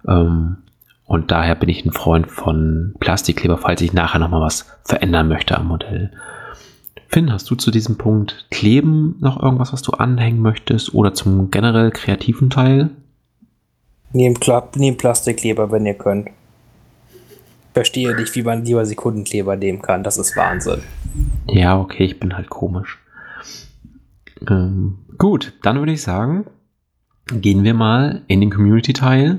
Ähm, und daher bin ich ein Freund von Plastikkleber, falls ich nachher nochmal was verändern möchte am Modell. Finn, hast du zu diesem Punkt Kleben noch irgendwas, was du anhängen möchtest oder zum generell kreativen Teil?
Nehmt, nehmt Plastikkleber, wenn ihr könnt. Verstehe nicht, wie man lieber Sekundenkleber nehmen kann. Das ist Wahnsinn.
Ja, okay, ich bin halt komisch. Ähm, gut, dann würde ich sagen, gehen wir mal in den Community-Teil.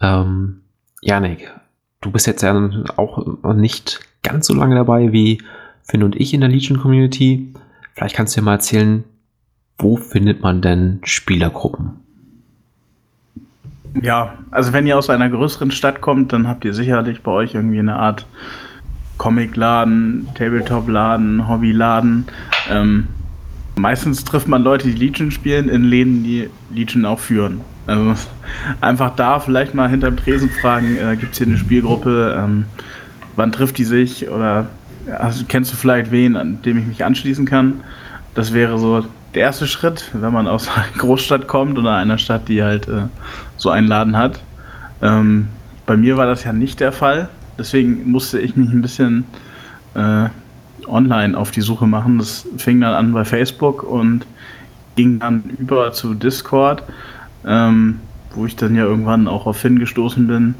Ähm, Janik, du bist jetzt ja auch nicht ganz so lange dabei wie Finn und ich in der Legion-Community. Vielleicht kannst du dir mal erzählen, wo findet man denn Spielergruppen?
Ja, also wenn ihr aus einer größeren Stadt kommt, dann habt ihr sicherlich bei euch irgendwie eine Art Comicladen, Tabletop-Laden, Hobbyladen. Ähm, Meistens trifft man Leute, die Legion spielen, in Läden, die Legion auch führen. Also einfach da vielleicht mal hinterm Tresen fragen, äh, gibt es hier eine Spielgruppe, ähm, wann trifft die sich oder also, kennst du vielleicht wen, an dem ich mich anschließen kann? Das wäre so der erste Schritt, wenn man aus einer Großstadt kommt oder einer Stadt, die halt äh, so einen Laden hat. Ähm, bei mir war das ja nicht der Fall, deswegen musste ich mich ein bisschen äh, online auf die Suche machen. Das fing dann an bei Facebook und ging dann über zu Discord, ähm, wo ich dann ja irgendwann auch auf Finn gestoßen bin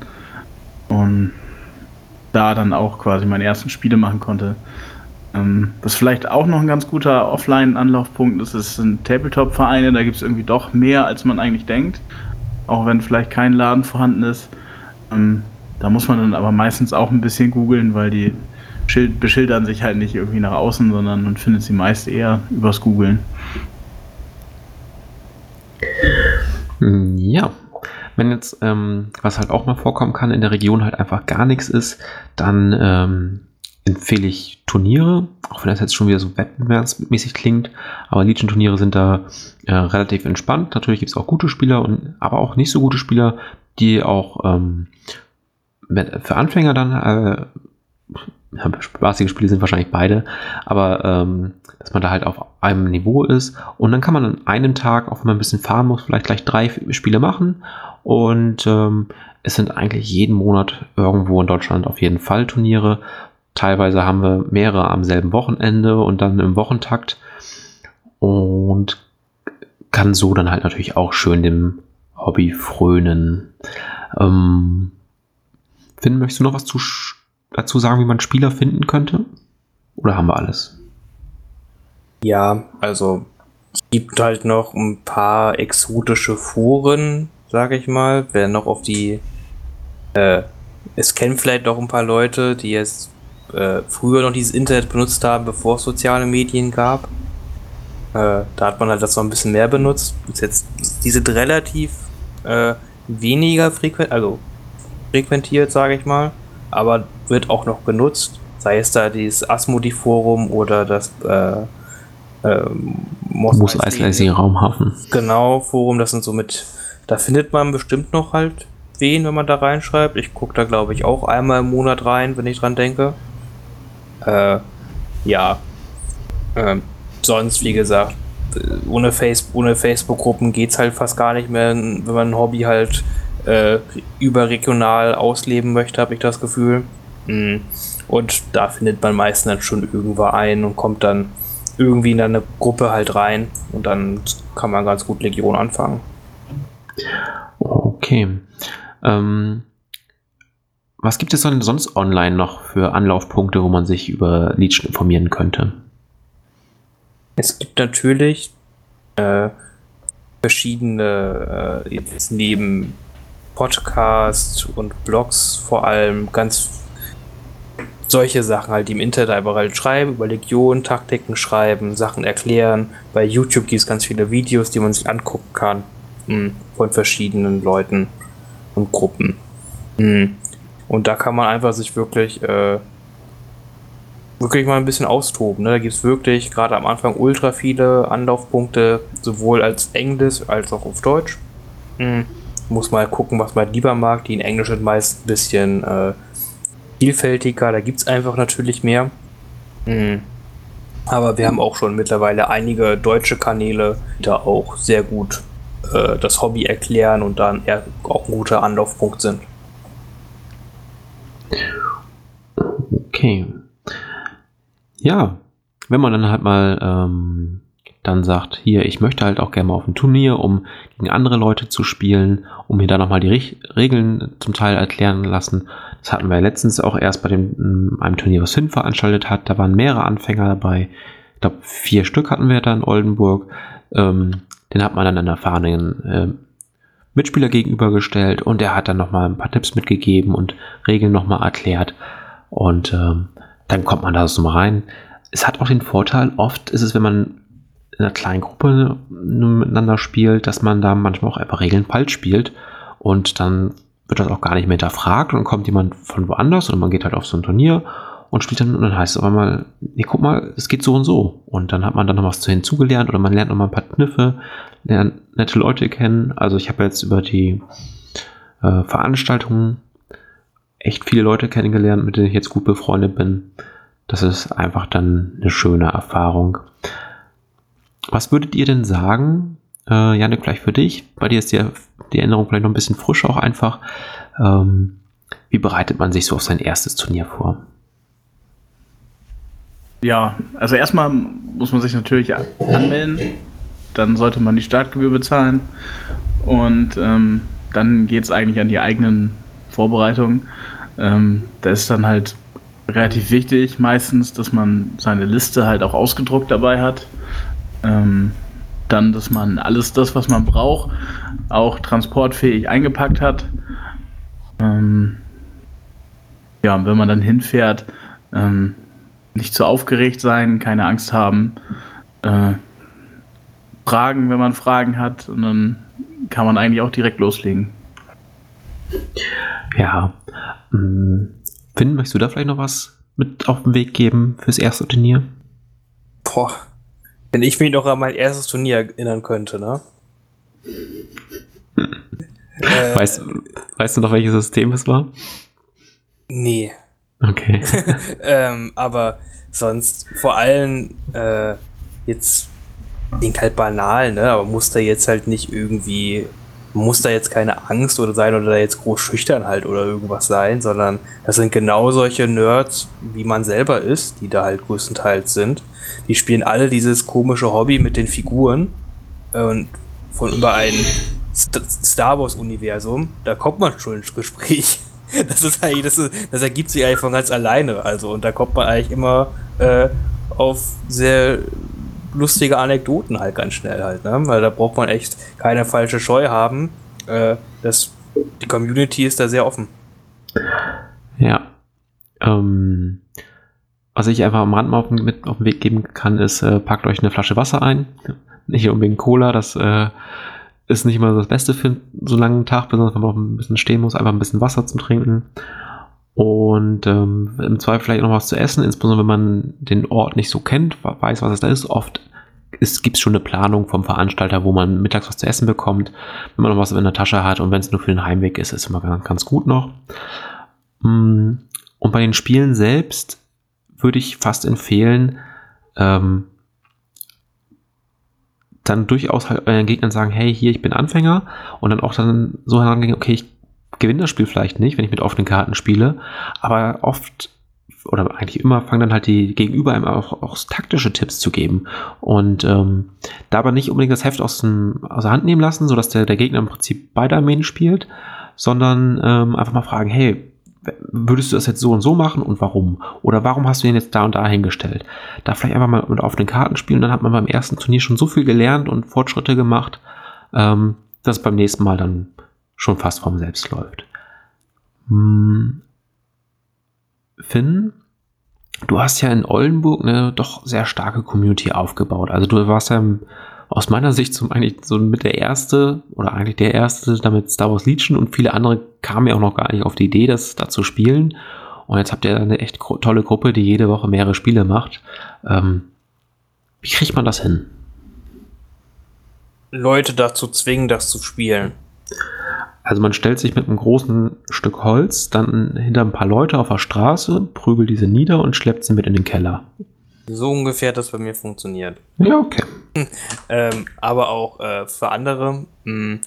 und da dann auch quasi meine ersten Spiele machen konnte. Ähm, was vielleicht auch noch ein ganz guter Offline-Anlaufpunkt ist, ist sind Tabletop-Vereine. Da gibt es irgendwie doch mehr, als man eigentlich denkt. Auch wenn vielleicht kein Laden vorhanden ist. Ähm, da muss man dann aber meistens auch ein bisschen googeln, weil die schild, beschildern sich halt nicht irgendwie nach außen, sondern man findet sie meist eher übers Googlen.
Ja. Wenn jetzt, ähm, was halt auch mal vorkommen kann, in der Region halt einfach gar nichts ist, dann ähm, empfehle ich Turniere, auch wenn das jetzt schon wieder so wettbewerbsmäßig klingt, aber Legion-Turniere sind da äh, relativ entspannt. Natürlich gibt es auch gute Spieler, und, aber auch nicht so gute Spieler, die auch ähm, für Anfänger dann äh, spaßige Spiele sind wahrscheinlich beide, aber ähm, dass man da halt auf einem Niveau ist und dann kann man an einem Tag, auch wenn man ein bisschen fahren muss, vielleicht gleich drei Spiele machen und ähm, es sind eigentlich jeden Monat irgendwo in Deutschland auf jeden Fall Turniere. Teilweise haben wir mehrere am selben Wochenende und dann im Wochentakt und kann so dann halt natürlich auch schön dem Hobby frönen. Ähm, Finn, möchtest du noch was zu dazu sagen, wie man Spieler finden könnte? Oder haben wir alles?
Ja, also es gibt halt noch ein paar exotische Foren, sage ich mal. Wer noch auf die äh, es kennen vielleicht doch ein paar Leute, die jetzt äh, früher noch dieses Internet benutzt haben, bevor es soziale Medien gab. Äh, da hat man halt das noch ein bisschen mehr benutzt. Jetzt, die sind relativ äh, weniger frequent, also frequentiert, sage ich mal aber wird auch noch benutzt. Sei es da dieses Asmodi-Forum oder das äh,
äh, Moos Eisley Raumhafen.
Genau, Forum, das sind so mit, da findet man bestimmt noch halt wen, wenn man da reinschreibt. Ich gucke da, glaube ich, auch einmal im Monat rein, wenn ich dran denke. Äh, ja. Ähm, sonst, wie gesagt, ohne, Face ohne Facebook-Gruppen geht es halt fast gar nicht mehr, wenn man ein Hobby halt äh, überregional ausleben möchte, habe ich das Gefühl. Mhm. Und da findet man meistens dann schon irgendwo ein und kommt dann irgendwie in eine Gruppe halt rein und dann kann man ganz gut Legion anfangen.
Okay. Ähm, was gibt es denn sonst online noch für Anlaufpunkte, wo man sich über Legion informieren könnte?
Es gibt natürlich äh, verschiedene, äh, jetzt neben Podcasts und Blogs vor allem ganz solche Sachen halt, die im Internet einfach halt schreiben, über Legion, Taktiken schreiben, Sachen erklären. Bei YouTube gibt es ganz viele Videos, die man sich angucken kann mh, hm, von verschiedenen Leuten und Gruppen. Mh. Und da kann man einfach sich wirklich äh, wirklich mal ein bisschen austoben. Ne? Da gibt es wirklich gerade am Anfang ultra viele Anlaufpunkte, sowohl als Englisch als auch auf Deutsch. Mhm. Muss mal gucken, was man lieber mag. Die in Englisch sind meist ein bisschen äh, vielfältiger. Da gibt es einfach natürlich mehr. Mhm. Aber wir haben auch schon mittlerweile einige deutsche Kanäle, die da auch sehr gut äh, das Hobby erklären und dann eher auch ein guter Anlaufpunkt sind.
Okay ja, wenn man dann halt mal ähm, dann sagt, hier, ich möchte halt auch gerne mal auf ein Turnier, um gegen andere Leute zu spielen, um mir da nochmal die Re Regeln zum Teil erklären lassen. Das hatten wir letztens auch erst bei dem, mm, einem Turnier, was Finn veranstaltet hat. Da waren mehrere Anfänger dabei. Ich glaube, vier Stück hatten wir da in Oldenburg. Ähm, den hat man dann einen erfahrenen äh, Mitspieler gegenübergestellt und der hat dann nochmal ein paar Tipps mitgegeben und Regeln nochmal erklärt. Und ähm, dann kommt man da so mal rein. Es hat auch den Vorteil, oft ist es, wenn man in einer kleinen Gruppe miteinander spielt, dass man da manchmal auch einfach Regeln falsch spielt und dann wird das auch gar nicht mehr hinterfragt und dann kommt jemand von woanders und man geht halt auf so ein Turnier und spielt dann und dann heißt es aber mal, nee, guck mal, es geht so und so und dann hat man dann noch was zu hinzugelernt oder man lernt noch mal ein paar Kniffe, lernt nette Leute kennen. Also ich habe jetzt über die äh, Veranstaltungen echt viele Leute kennengelernt, mit denen ich jetzt gut befreundet bin. Das ist einfach dann eine schöne Erfahrung. Was würdet ihr denn sagen, äh, Janik, vielleicht für dich? Bei dir ist die, die Erinnerung vielleicht noch ein bisschen frisch auch einfach. Ähm, wie bereitet man sich so auf sein erstes Turnier vor?
Ja, also erstmal muss man sich natürlich anmelden. Dann sollte man die Startgebühr bezahlen. Und ähm, dann geht es eigentlich an die eigenen Vorbereitungen. Ähm, da ist dann halt relativ wichtig meistens, dass man seine Liste halt auch ausgedruckt dabei hat. Ähm, dann, dass man alles das, was man braucht, auch transportfähig eingepackt hat. Ähm, ja, wenn man dann hinfährt, ähm, nicht zu aufgeregt sein, keine Angst haben, äh, fragen, wenn man Fragen hat und dann kann man eigentlich auch direkt loslegen.
Ja. Hm. Finn, möchtest du da vielleicht noch was mit auf den Weg geben fürs erste Turnier?
Boah. Wenn ich mich noch an mein erstes Turnier erinnern könnte, ne?
äh, weißt, weißt du noch, welches System es war?
Nee.
Okay.
ähm, aber sonst vor allem äh, jetzt klingt halt banal, ne? Aber muss da jetzt halt nicht irgendwie muss da jetzt keine Angst oder sein oder da jetzt groß schüchtern halt oder irgendwas sein, sondern das sind genau solche Nerds, wie man selber ist, die da halt größtenteils sind. Die spielen alle dieses komische Hobby mit den Figuren und von über ein Star Wars Universum, da kommt man schon ins Gespräch. Das ist eigentlich, das, ist, das ergibt sich eigentlich von ganz alleine. Also, und da kommt man eigentlich immer äh, auf sehr lustige Anekdoten halt ganz schnell halt, ne? Weil da braucht man echt keine falsche Scheu haben. Äh, das, die Community ist da sehr offen.
Ja. Ähm, was ich einfach am Rand mal auf, mit auf den Weg geben kann, ist, äh, packt euch eine Flasche Wasser ein. Nicht unbedingt Cola, das äh, ist nicht immer das Beste für so einen langen Tag, besonders wenn man auch ein bisschen stehen muss, einfach ein bisschen Wasser zum Trinken. Und ähm, im Zweifel vielleicht noch was zu essen, insbesondere wenn man den Ort nicht so kennt, weiß, was es da ist. Oft gibt es schon eine Planung vom Veranstalter, wo man mittags was zu essen bekommt, wenn man noch was in der Tasche hat und wenn es nur für den Heimweg ist, ist immer ganz, ganz gut noch. Mm, und bei den Spielen selbst würde ich fast empfehlen, ähm, dann durchaus halt euren Gegnern sagen, hey, hier, ich bin Anfänger und dann auch dann so herangehen, okay, ich gewinne das Spiel vielleicht nicht, wenn ich mit offenen Karten spiele, aber oft oder eigentlich immer fangen dann halt die Gegenüber einem auch, auch taktische Tipps zu geben und ähm, dabei nicht unbedingt das Heft aus, dem, aus der Hand nehmen lassen, sodass der, der Gegner im Prinzip beide Armeen spielt, sondern ähm, einfach mal fragen, hey, würdest du das jetzt so und so machen und warum? Oder warum hast du ihn jetzt da und da hingestellt? Da vielleicht einfach mal mit offenen Karten spielen, dann hat man beim ersten Turnier schon so viel gelernt und Fortschritte gemacht, ähm, dass beim nächsten Mal dann schon fast vom selbst läuft. Hm. Finn, du hast ja in Oldenburg eine doch sehr starke Community aufgebaut. Also du warst ja aus meiner Sicht zum eigentlich so mit der erste oder eigentlich der erste damit Star Wars Legion und viele andere kamen ja auch noch gar nicht auf die Idee, das da zu spielen. Und jetzt habt ihr eine echt tolle Gruppe, die jede Woche mehrere Spiele macht. Ähm, wie kriegt man das hin?
Leute dazu zwingen, das zu spielen.
Also man stellt sich mit einem großen Stück Holz dann hinter ein paar Leute auf der Straße, prügelt diese nieder und schleppt sie mit in den Keller.
So ungefähr hat das bei mir funktioniert.
Ja, okay.
ähm, aber auch äh, für andere. Mh, hm,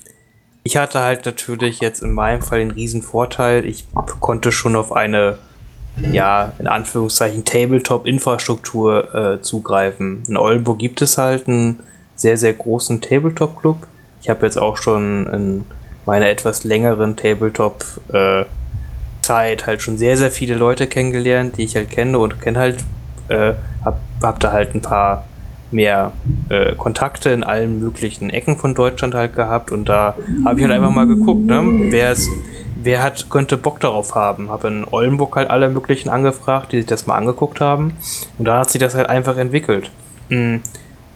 ich hatte halt natürlich jetzt in meinem Fall den riesen Vorteil, ich konnte schon auf eine, ja, in Anführungszeichen Tabletop-Infrastruktur äh, zugreifen. In Oldenburg gibt es halt einen sehr, sehr großen Tabletop-Club. Ich habe jetzt auch schon in meiner etwas längeren Tabletop-Zeit äh, halt schon sehr, sehr viele Leute kennengelernt, die ich halt kenne und kenne halt, äh, hab, hab da halt ein paar mehr äh, Kontakte in allen möglichen Ecken von Deutschland halt gehabt und da habe ich halt einfach mal geguckt, ne, wer ist, wer hat, könnte Bock darauf haben. Habe in Oldenburg halt alle möglichen angefragt, die sich das mal angeguckt haben und da hat sich das halt einfach entwickelt. Mhm.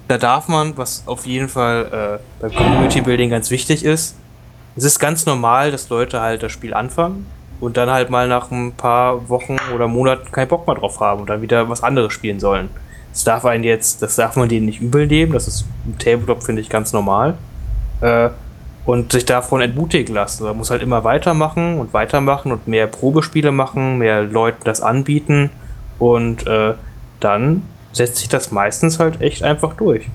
Da darf man, was auf jeden Fall äh, beim Community Building ganz wichtig ist, es ist ganz normal, dass Leute halt das Spiel anfangen und dann halt mal nach ein paar Wochen oder Monaten keinen Bock mehr drauf haben und dann wieder was anderes spielen sollen. Das darf einen jetzt, das darf man denen nicht übel nehmen. Das ist im Tabletop, finde ich, ganz normal. Äh, und sich davon entmutigen lassen. Man muss halt immer weitermachen und weitermachen und mehr Probespiele machen, mehr Leuten das anbieten. Und äh, dann setzt sich das meistens halt echt einfach durch.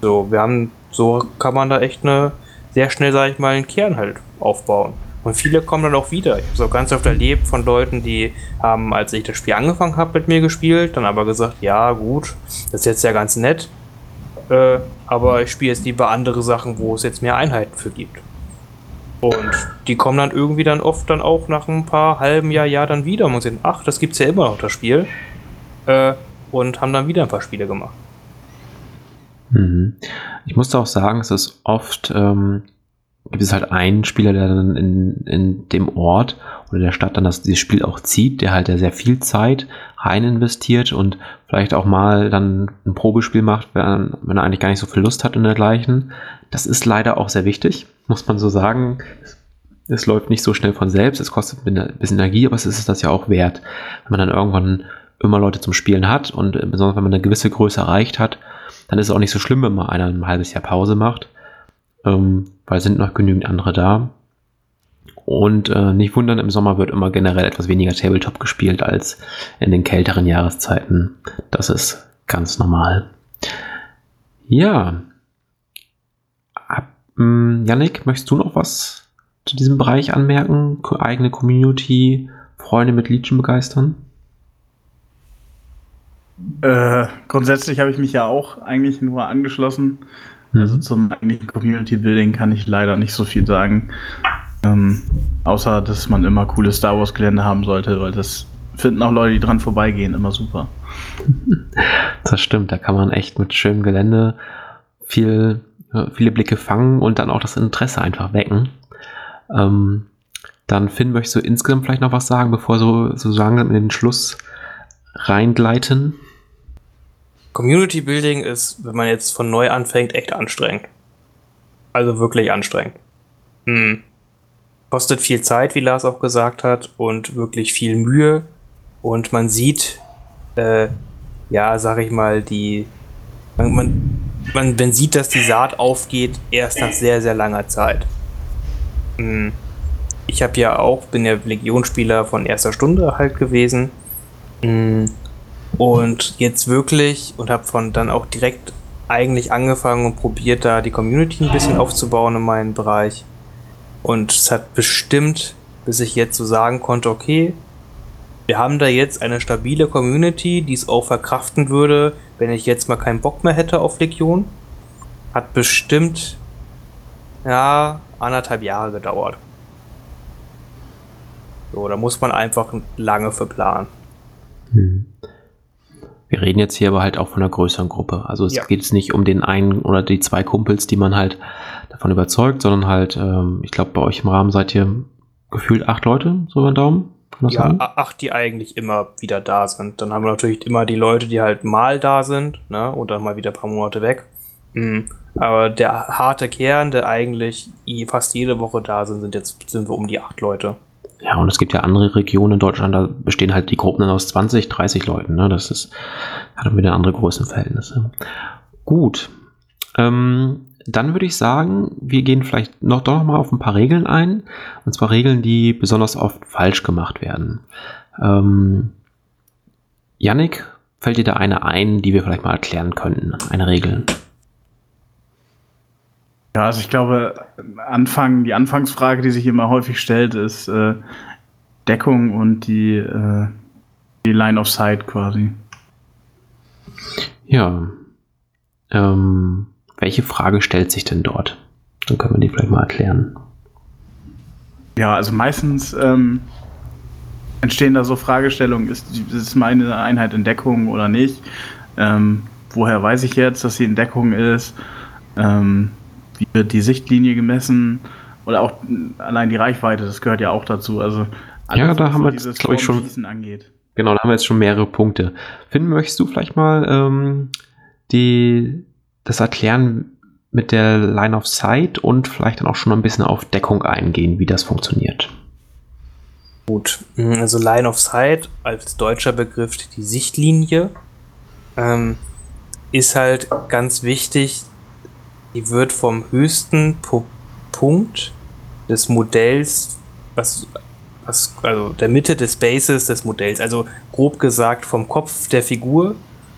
So, wir haben, so kann man da echt eine sehr schnell, sag ich mal, einen Kern halt aufbauen. Und viele kommen dann auch wieder. Ich habe es auch ganz oft erlebt von Leuten, die haben, als ich das Spiel angefangen habe, mit mir gespielt, dann aber gesagt, ja gut, das ist jetzt ja ganz nett, äh, aber ich spiele jetzt lieber andere Sachen, wo es jetzt mehr Einheiten für gibt. Und die kommen dann irgendwie dann oft dann auch nach ein paar halben Jahr, Jahr dann wieder und sehen, ach, das gibt's ja immer noch, das Spiel. Äh, und haben dann wieder ein paar Spiele gemacht.
Mhm. Ich musste auch sagen, es ist oft ähm, gibt es halt einen Spieler, der dann in, in dem Ort oder der Stadt dann das, dieses Spiel auch zieht, der halt sehr viel Zeit rein investiert und vielleicht auch mal dann ein Probespiel macht, wenn, wenn er eigentlich gar nicht so viel Lust hat und dergleichen. Das ist leider auch sehr wichtig, muss man so sagen. Es läuft nicht so schnell von selbst, es kostet ein bisschen Energie, aber es ist das ja auch wert, wenn man dann irgendwann immer Leute zum Spielen hat und besonders wenn man eine gewisse Größe erreicht hat, dann ist es auch nicht so schlimm, wenn man einer ein halbes Jahr Pause macht ähm, weil sind noch genügend andere da. Und äh, nicht wundern, im Sommer wird immer generell etwas weniger Tabletop gespielt als in den kälteren Jahreszeiten. Das ist ganz normal. Ja. Ab, ähm, Yannick, möchtest du noch was zu diesem Bereich anmerken? Eigene Community, Freunde mit Legion begeistern?
Äh, grundsätzlich habe ich mich ja auch eigentlich nur angeschlossen. Also mhm. zum eigentlichen Community Building kann ich leider nicht so viel sagen. Ähm, außer, dass man immer coole Star Wars Gelände haben sollte, weil das finden auch Leute, die dran vorbeigehen, immer super.
Das stimmt, da kann man echt mit schönem Gelände viel, viele Blicke fangen und dann auch das Interesse einfach wecken. Ähm, dann Finn, möchtest du insgesamt vielleicht noch was sagen, bevor so, so langsam in den Schluss reingleiten?
Community Building ist, wenn man jetzt von neu anfängt, echt anstrengend. Also wirklich anstrengend. Hm. Kostet viel Zeit, wie Lars auch gesagt hat, und wirklich viel Mühe. Und man sieht, äh, ja, sag ich mal, die. Man, man, man, man sieht, dass die Saat aufgeht, erst nach sehr, sehr langer Zeit. Hm. Ich habe ja auch, bin ja Legionsspieler von erster Stunde halt gewesen. Hm und jetzt wirklich und habe von dann auch direkt eigentlich angefangen und probiert da die Community ein bisschen aufzubauen in meinem Bereich. Und es hat bestimmt, bis ich jetzt so sagen konnte, okay, wir haben da jetzt eine stabile Community, die es auch verkraften würde, wenn ich jetzt mal keinen Bock mehr hätte auf Legion. Hat bestimmt, ja, anderthalb Jahre gedauert. So, da muss man einfach lange für planen. Hm.
Wir reden jetzt hier aber halt auch von einer größeren Gruppe. Also es ja. geht jetzt nicht um den einen oder die zwei Kumpels, die man halt davon überzeugt, sondern halt, ähm, ich glaube, bei euch im Rahmen seid ihr gefühlt acht Leute, so über den Daumen.
Ja, a- acht, die eigentlich immer wieder da sind. Dann haben wir natürlich immer die Leute, die halt mal da sind, ne, und dann mal wieder ein paar Monate weg. Mhm. Aber der harte Kern, der eigentlich fast jede Woche da sind, sind jetzt sind wir um die acht Leute.
Ja, und es gibt ja andere Regionen in Deutschland, da bestehen halt die Gruppen dann aus 20, 30 Leuten. Ne? Das ist, hat dann wieder andere Größenverhältnisse. Gut. Ähm, dann würde ich sagen, wir gehen vielleicht noch doch noch mal auf ein paar Regeln ein. Und zwar Regeln, die besonders oft falsch gemacht werden. Ähm, Yannick, fällt dir da eine ein, die wir vielleicht mal erklären könnten? Eine Regel.
Ja, also ich glaube, Anfang, die Anfangsfrage, die sich immer häufig stellt, ist äh, Deckung und die, äh, die Line of Sight quasi.
Ja. Ähm, welche Frage stellt sich denn dort? Dann können wir die vielleicht mal erklären.
Ja, also meistens ähm, entstehen da so Fragestellungen, ist, ist meine Einheit in Deckung oder nicht? Ähm, woher weiß ich jetzt, dass sie in Deckung ist? Ähm, wie wird die Sichtlinie gemessen? Oder auch mh, allein die Reichweite, das gehört ja auch dazu. Also
Ja, da
was
haben
so
wir
dieses
jetzt, glaub ich, schon-
angeht.
Genau, da haben wir jetzt schon mehrere Punkte. Finn, möchtest du vielleicht mal ähm, die, das erklären mit der Line of Sight und vielleicht dann auch schon ein bisschen auf Deckung eingehen, wie das funktioniert?
Gut, mm, also Line of Sight als deutscher Begriff die Sichtlinie ähm, ist halt ganz wichtig. Die wird vom höchsten Pu Punkt des Modells, was, was, also der Mitte des Bases des Modells, also grob gesagt vom Kopf der Figur,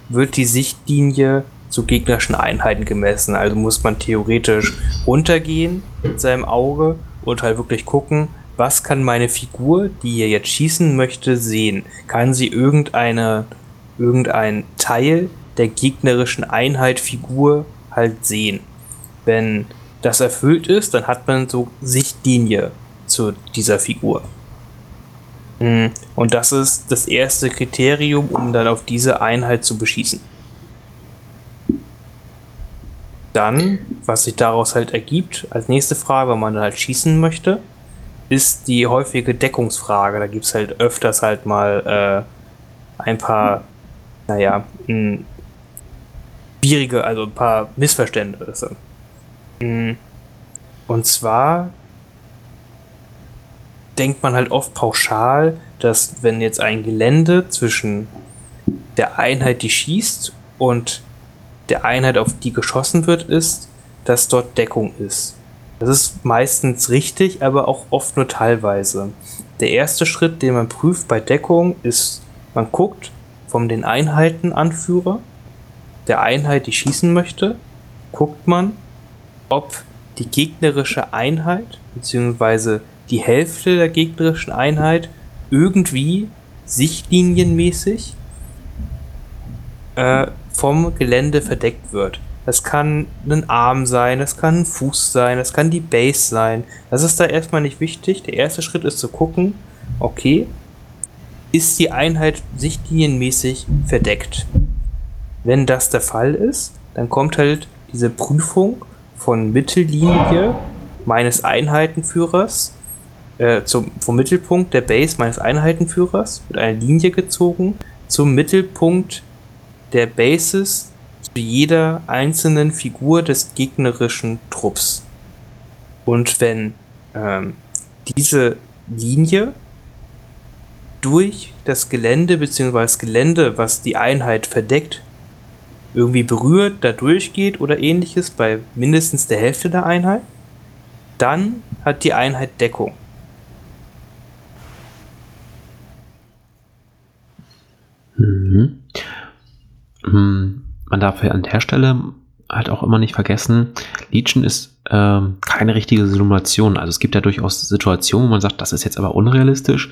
wird die Sichtlinie zu gegnerischen Einheiten gemessen. Also muss man theoretisch runtergehen mit seinem Auge und halt wirklich gucken, was kann meine Figur, die hier jetzt schießen möchte, sehen? Kann sie irgendeine, irgendein Teil der gegnerischen Einheit Figur halt sehen? Wenn das erfüllt ist, dann hat man so Sichtlinie zu dieser Figur. Mm, Und das ist das erste Kriterium, um dann auf diese Einheit zu beschießen. Dann, was sich daraus halt ergibt, als nächste Frage, wenn man dann halt schießen möchte, ist die häufige Deckungsfrage. Da gibt es halt öfters halt mal äh, ein paar, naja, mh, schwierige, also ein paar Missverständnisse. Mm, Und zwar denkt man halt oft pauschal, dass wenn jetzt ein Gelände zwischen der Einheit, die schießt, und der Einheit, auf die geschossen wird, ist, dass dort Deckung ist. Das ist meistens richtig, aber auch oft nur teilweise. Der erste Schritt, den man prüft bei Deckung, ist, man guckt von den Einheitenanführer der Einheit, die schießen möchte, guckt man, ob die gegnerische Einheit beziehungsweise die Hälfte der gegnerischen Einheit irgendwie sichtlinienmäßig äh, vom Gelände verdeckt wird. Das kann ein Arm sein, das kann ein Fuß sein, das kann die Base sein. Das ist da erstmal nicht wichtig. Der erste Schritt ist zu gucken, okay, ist die Einheit sichtlinienmäßig verdeckt? Wenn das der Fall ist, dann kommt halt diese Prüfung von Mittellinie meines Einheitenführers äh, zum, vom Mittelpunkt der Base meines Einheitenführers wird eine Linie gezogen zum Mittelpunkt der Bases zu jeder einzelnen Figur des gegnerischen Trupps. Und wenn ähm, diese Linie durch das Gelände bzw. das Gelände, was die Einheit verdeckt, irgendwie berührt, da durchgeht oder ähnliches bei mindestens der Hälfte der Einheit, dann hat die Einheit Deckung.
Mhm. Mm, Man darf ja an der Stelle halt auch immer nicht vergessen, Legion ist ähm, keine richtige Simulation. Also es gibt ja durchaus Situationen, wo man sagt, das ist jetzt aber unrealistisch,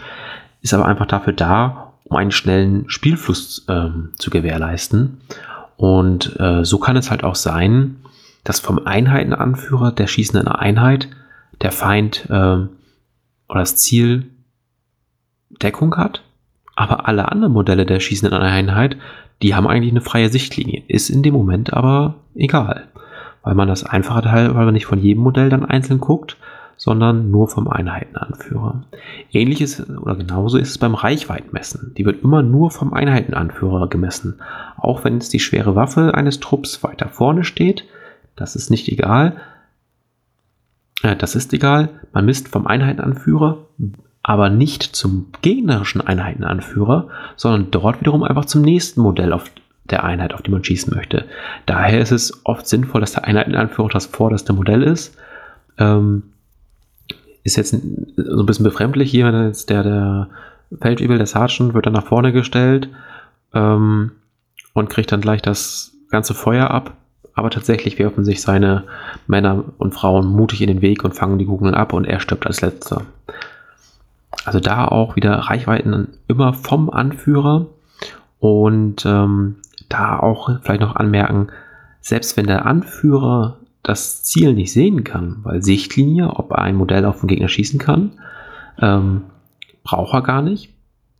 ist aber einfach dafür da, um einen schnellen Spielfluss ähm, zu gewährleisten. Und äh, so kann es halt auch sein, dass vom Einheitenanführer der schießenden Einheit der Feind ähm, oder das Ziel Deckung hat, aber alle anderen Modelle der schießenden Einheit, die haben eigentlich eine freie Sichtlinie. Ist in dem Moment aber egal. weil man das einfache teilweise nicht von jedem Modell dann einzeln guckt, sondern nur vom Einheitenanführer. Ähnliches oder genauso ist es beim Reichweitenmessen. Die wird immer nur vom Einheitenanführer gemessen. Auch wenn jetzt die schwere Waffe eines Trupps weiter vorne steht, das ist nicht egal. Äh, das ist egal. Man misst vom Einheitenanführer, aber nicht zum gegnerischen Einheitenanführer, sondern dort wiederum einfach zum nächsten Modell auf der Einheit, auf die man schießen möchte. Daher ist es oft sinnvoll, dass der Einheitenanführer das vorderste Modell ist. Ähm, ist jetzt so ein bisschen befremdlich hier, wenn jetzt der, der Feldwebel, der Sergeant, wird dann nach vorne gestellt ähm, und kriegt dann gleich das ganze Feuer ab. Aber tatsächlich werfen sich seine Männer und Frauen mutig in den Weg und fangen die Kugeln ab und er stirbt als letzter. Also da auch wieder Reichweiten immer vom Anführer und ähm, da auch vielleicht noch anmerken, selbst wenn der Anführer das Ziel nicht sehen kann, weil Sichtlinie, ob ein Modell auf den Gegner schießen kann, ähm, braucht er gar nicht.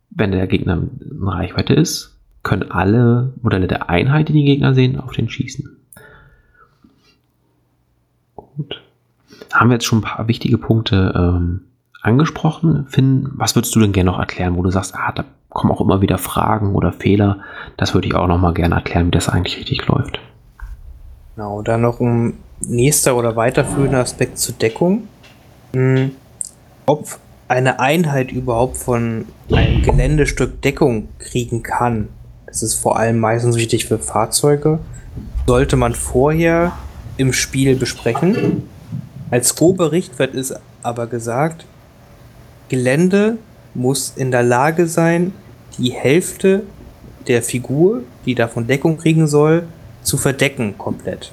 Wenn der Gegner in Reichweite ist, können alle Modelle der Einheit, die den Gegner sehen, auf den schießen. Gut. Haben wir jetzt schon ein paar wichtige Punkte ähm, angesprochen. Finn, was würdest du denn gerne noch erklären, wo du sagst, ah, da kommen auch immer wieder Fragen oder Fehler. Das würde ich auch noch mal gerne erklären, wie das eigentlich richtig läuft.
Genau, dann noch ein nächster oder weiterführender Aspekt zur Deckung. Hm, ob eine Einheit überhaupt von einem Geländestück Deckung kriegen kann, das ist vor allem meistens wichtig für Fahrzeuge, sollte man vorher im Spiel besprechen. Als grober Richtwert ist aber gesagt, Gelände muss in der Lage sein, die Hälfte der Figur, die davon Deckung kriegen soll, zu verdecken komplett.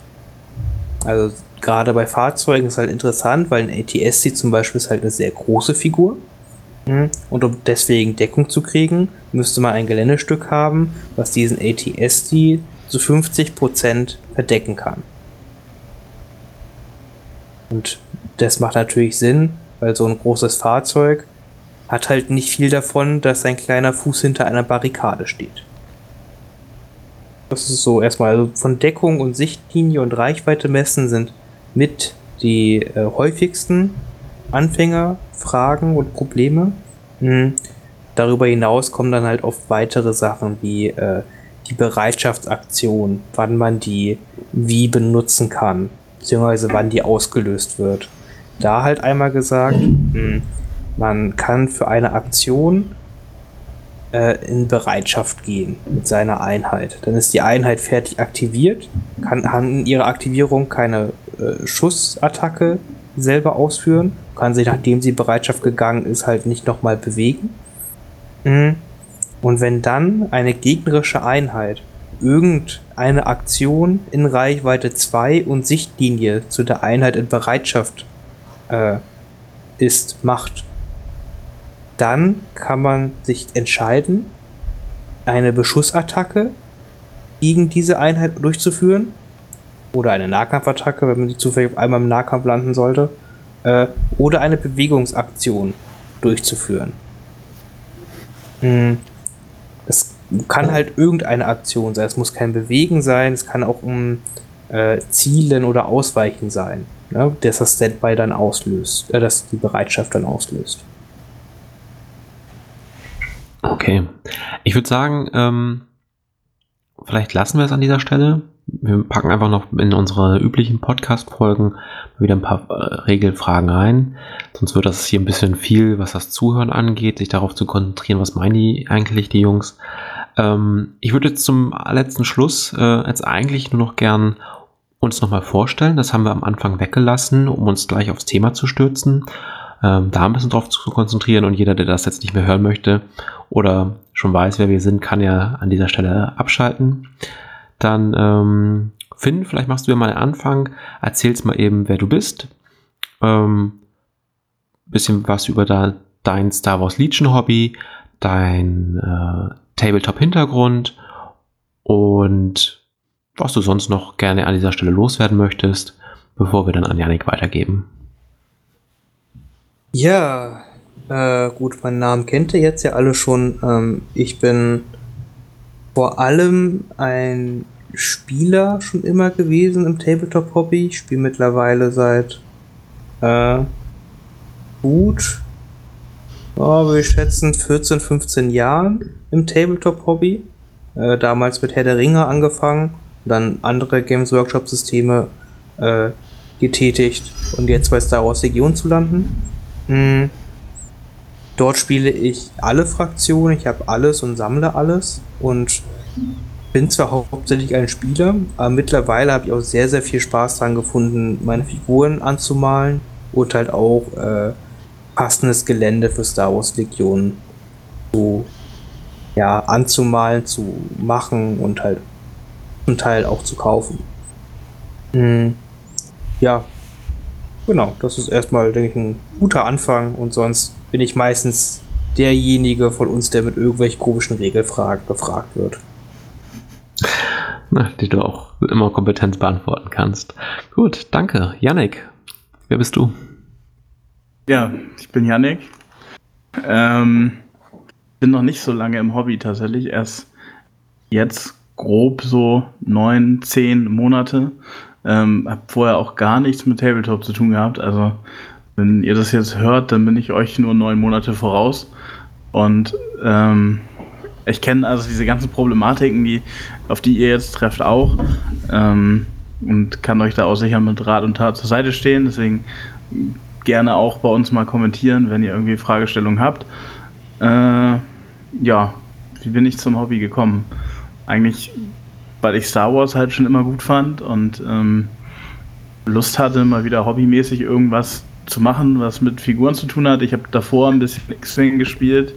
Also gerade bei Fahrzeugen ist halt interessant, weil ein ATSC zum Beispiel ist halt eine sehr große Figur. Mhm. Und um deswegen Deckung zu kriegen, müsste man ein Geländestück haben, was diesen ATSD zu 50% verdecken kann. Und das macht natürlich Sinn, weil so ein großes Fahrzeug hat halt nicht viel davon, dass ein kleiner Fuß hinter einer Barrikade steht. Das ist so erstmal also von Deckung und Sichtlinie und Reichweite messen sind mit die äh, häufigsten Anfängerfragen und Probleme. Mhm. Darüber hinaus kommen dann halt oft weitere Sachen wie äh, die Bereitschaftsaktion, wann man die wie benutzen kann, beziehungsweise wann die ausgelöst wird. Da halt einmal gesagt, mh, man kann für eine Aktion äh, in Bereitschaft gehen mit seiner Einheit. Dann ist die Einheit fertig aktiviert, kann, in ihrer Aktivierung keine äh, Schussattacke selber ausführen, kann sich, nachdem sie Bereitschaft gegangen ist, halt nicht nochmal bewegen. Mhm. Und wenn dann eine gegnerische Einheit irgendeine Aktion in Reichweite 2 und Sichtlinie zu der Einheit in Bereitschaft äh, ist, macht, dann kann man sich entscheiden, eine Beschussattacke gegen diese Einheit durchzuführen. Oder eine Nahkampfattacke, wenn man sie zufällig einmal im Nahkampf landen sollte. Äh, oder eine Bewegungsaktion durchzuführen. Hm. Es kann halt irgendeine Aktion sein. Es muss kein Bewegen sein, es kann auch um äh, Zielen oder Ausweichen sein, ne? dass das Standby dann auslöst, äh, dass die Bereitschaft dann auslöst.
Okay. Ich würde sagen, ähm, vielleicht lassen wir es an dieser Stelle. Wir packen einfach noch in unsere üblichen Podcast-Folgen wieder ein paar äh, Regelfragen rein. Sonst wird das hier ein bisschen viel, was das Zuhören angeht, sich darauf zu konzentrieren, was meinen die eigentlich, die Jungs. Ähm, ich würde jetzt zum letzten Schluss äh, jetzt eigentlich nur noch gern uns nochmal vorstellen. Das haben wir am Anfang weggelassen, um uns gleich aufs Thema zu stürzen ähm, da ein bisschen drauf zu konzentrieren und jeder, der das jetzt nicht mehr hören möchte oder schon weiß, wer wir sind, kann ja an dieser Stelle abschalten. Dann, ähm, Finn, vielleicht machst du ja mal einen Anfang, erzählst mal eben, wer du bist, ähm, bisschen was über da, dein Star Wars Legion Hobby, dein äh, Tabletop-Hintergrund und was du sonst noch gerne an dieser Stelle loswerden möchtest, bevor wir dann an Janik weitergeben.
Ja, äh, gut, meinen Namen kennt ihr jetzt ja alle schon. Ähm, ich bin vor allem ein Spieler schon immer gewesen im Tabletop-Hobby. Ich spiele mittlerweile seit äh, gut, oh, wir schätzen 14, 15 Jahren im Tabletop-Hobby. Äh, damals mit Herr der Ringe angefangen, dann andere Games Workshop-Systeme äh, getätigt und jetzt bei Star Wars Legion zu landen. Hm. Dort spiele ich alle Fraktionen, ich habe alles und sammle alles und bin zwar hauptsächlich ein Spieler, aber mittlerweile habe ich auch sehr, sehr viel Spaß daran gefunden, meine Figuren anzumalen und halt auch äh, passendes Gelände für Star Wars Legion zu ja, anzumalen, zu machen und halt zum Teil auch zu kaufen. Hm. Ja, genau, das ist erstmal, denke ich, ein guter Anfang und sonst bin ich meistens derjenige von uns, der mit irgendwelchen komischen Regelfragen befragt wird.
Na, die du auch immer kompetent beantworten kannst. Gut, danke. Yannick, wer bist du?
Ja, ich bin Yannick. Ähm, bin noch nicht so lange im Hobby tatsächlich. Erst jetzt grob so neun, zehn Monate. Ähm, hab vorher auch gar nichts mit Tabletop zu tun gehabt. Also, wenn ihr das jetzt hört, dann bin ich euch nur neun Monate voraus. Und ähm, ich kenne also diese ganzen Problematiken, die, auf die ihr jetzt trefft, auch. Ähm, und kann euch da auch sicher mit Rat und Tat zur Seite stehen. Deswegen gerne auch bei uns mal kommentieren, wenn ihr irgendwie Fragestellungen habt. Äh, ja, wie bin ich zum Hobby gekommen? Eigentlich, weil ich Star Wars halt schon immer gut fand und ähm, Lust hatte, mal wieder hobbymäßig irgendwas zu machen, was mit Figuren zu tun hat. Ich habe davor ein bisschen X-Wing gespielt.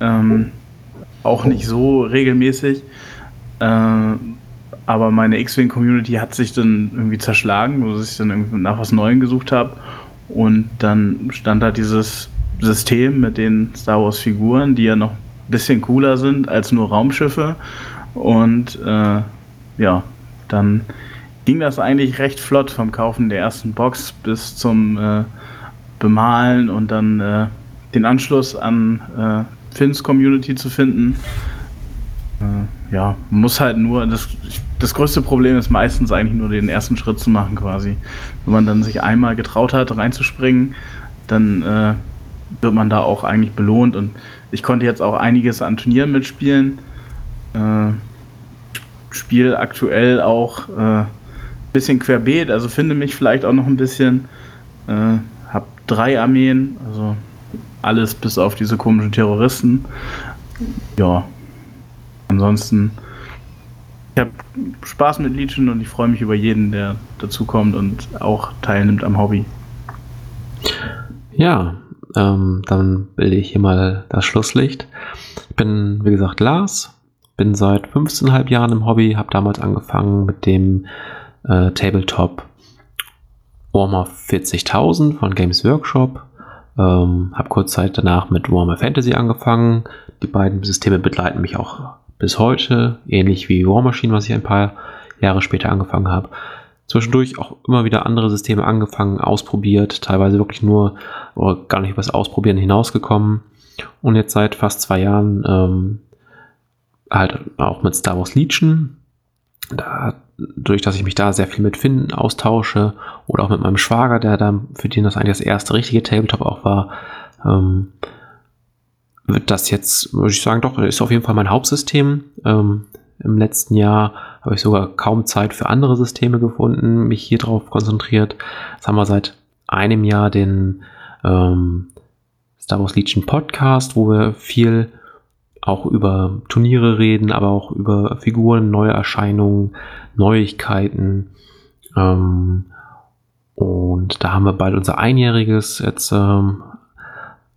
Ähm, auch nicht so regelmäßig. Äh, aber meine X-Wing-Community hat sich dann irgendwie zerschlagen, wo ich dann irgendwie nach was Neuem gesucht habe. Und dann stand da dieses System mit den Star Wars-Figuren, die ja noch ein bisschen cooler sind als nur Raumschiffe. Und äh, ja, dann ging das eigentlich recht flott vom Kaufen der ersten Box bis zum äh, Bemalen und dann äh, den Anschluss an äh, Finns Community zu finden. Äh, ja, muss halt nur, das, das größte Problem ist meistens eigentlich nur den ersten Schritt zu machen quasi. Wenn man dann sich einmal getraut hat, reinzuspringen, dann äh, wird man da auch eigentlich belohnt und ich konnte jetzt auch einiges an Turnieren mitspielen. Äh, Spiel aktuell auch bisschen querbeet, also finde mich vielleicht auch noch ein bisschen. Äh, hab drei Armeen, also alles bis auf diese komischen Terroristen. Ja. Ansonsten, ich habe Spaß mit Legion und ich freue mich über jeden, der dazukommt und auch teilnimmt am Hobby.
Ja, ähm, dann bilde ich hier mal das Schlusslicht. Ich bin, wie gesagt, Lars, bin seit 15,5 Jahren im Hobby, habe damals angefangen mit dem äh, Tabletop Warhammer 40.000 von Games Workshop. Ähm, habe kurz Zeit danach mit Warhammer Fantasy angefangen. Die beiden Systeme begleiten mich auch bis heute, ähnlich wie War Machine, was ich ein paar Jahre später angefangen habe. Zwischendurch auch immer wieder andere Systeme angefangen, ausprobiert, teilweise wirklich nur oder gar nicht über das Ausprobieren hinausgekommen. Und jetzt seit fast zwei Jahren ähm, halt auch mit Star Wars Legion. Da, durch dass ich mich da sehr viel mit Finn austausche oder auch mit meinem Schwager, der da für den das eigentlich das erste richtige Tabletop auch war, ähm, wird das jetzt, würde ich sagen, doch, ist auf jeden Fall mein Hauptsystem. Ähm, Im letzten Jahr habe ich sogar kaum Zeit für andere Systeme gefunden, mich hier drauf konzentriert. Jetzt haben wir seit einem Jahr den ähm, Star Wars Legion Podcast, wo wir viel auch über Turniere reden, aber auch über Figuren, neue Erscheinungen, Neuigkeiten. Ähm, und da haben wir bald unser Einjähriges jetzt ähm,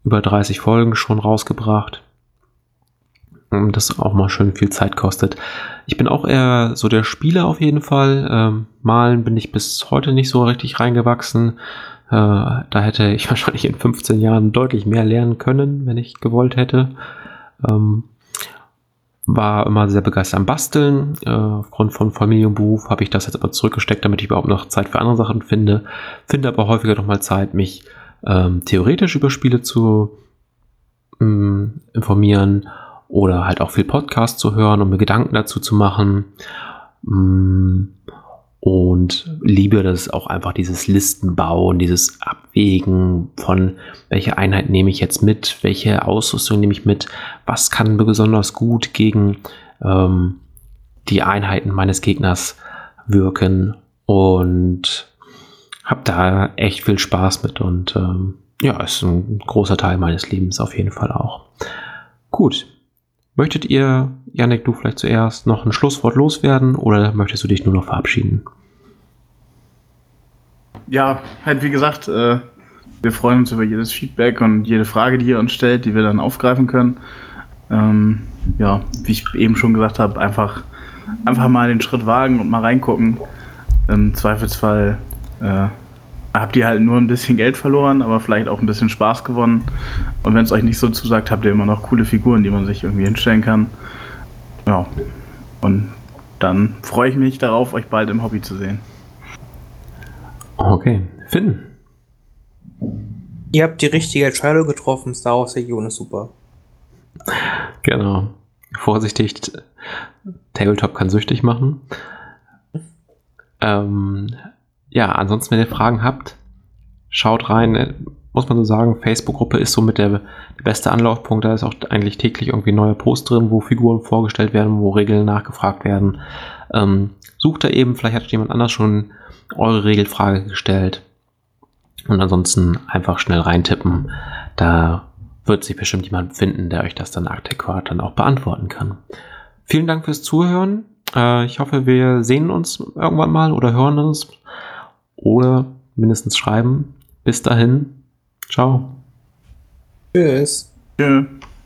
über 30 Folgen schon rausgebracht. Das auch mal schön viel Zeit kostet. Ich bin auch eher so der Spieler auf jeden Fall. Ähm, Malen bin ich bis heute nicht so richtig reingewachsen. Äh, da hätte ich wahrscheinlich in 15 Jahren deutlich mehr lernen können, wenn ich gewollt hätte. Ähm, war immer sehr begeistert am Basteln. Äh, aufgrund von Familie und Beruf habe ich das jetzt aber zurückgesteckt, damit ich überhaupt noch Zeit für andere Sachen finde. Finde aber häufiger noch mal Zeit, mich ähm, theoretisch über Spiele zu ähm, informieren oder halt auch viel Podcast zu hören, um mir Gedanken dazu zu machen. Mm, Und liebe das auch einfach dieses Listenbauen, dieses Abwägen von welche Einheit nehme ich jetzt mit, welche Ausrüstung nehme ich mit, was kann besonders gut gegen ähm, die Einheiten meines Gegners wirken und habe da echt viel Spaß mit und ähm, ja, ist ein großer Teil meines Lebens auf jeden Fall auch. Gut. Möchtet ihr, Janik, du vielleicht zuerst noch ein Schlusswort loswerden oder möchtest du dich nur noch verabschieden?
Ja, halt wie gesagt, äh, wir freuen uns über jedes Feedback und jede Frage, die ihr uns stellt, die wir dann aufgreifen können. Ähm, ja, wie ich eben schon gesagt habe, einfach, einfach mal den Schritt wagen und mal reingucken. Im Zweifelsfall äh, habt ihr halt nur ein bisschen Geld verloren, aber vielleicht auch ein bisschen Spaß gewonnen. Und wenn es euch nicht so zusagt, habt ihr immer noch coole Figuren, die man sich irgendwie hinstellen kann. Ja, und dann freue ich mich darauf, euch bald im Hobby zu sehen.
Okay. Finn.
Ihr habt die richtige Entscheidung getroffen. Star Wars Legion ist super.
Genau. Vorsichtig, Tabletop kann süchtig machen. Ähm, ja, ansonsten, wenn ihr Fragen habt, schaut rein. Muss man so sagen, Facebook-Gruppe ist so mit der, der beste Anlaufpunkt. Da ist auch eigentlich täglich irgendwie neue Post drin, wo Figuren vorgestellt werden, wo Regeln nachgefragt werden. Ähm, sucht da eben, vielleicht hat jemand anders schon eure Regelfrage gestellt. Und ansonsten einfach schnell reintippen. Da wird sich bestimmt jemand finden, der euch das dann adäquat dann auch beantworten kann. Vielen Dank fürs Zuhören. Äh, ich hoffe, wir sehen uns irgendwann mal oder hören uns oder mindestens schreiben. Bis dahin. Ciao.
Tschüss.
Tschö.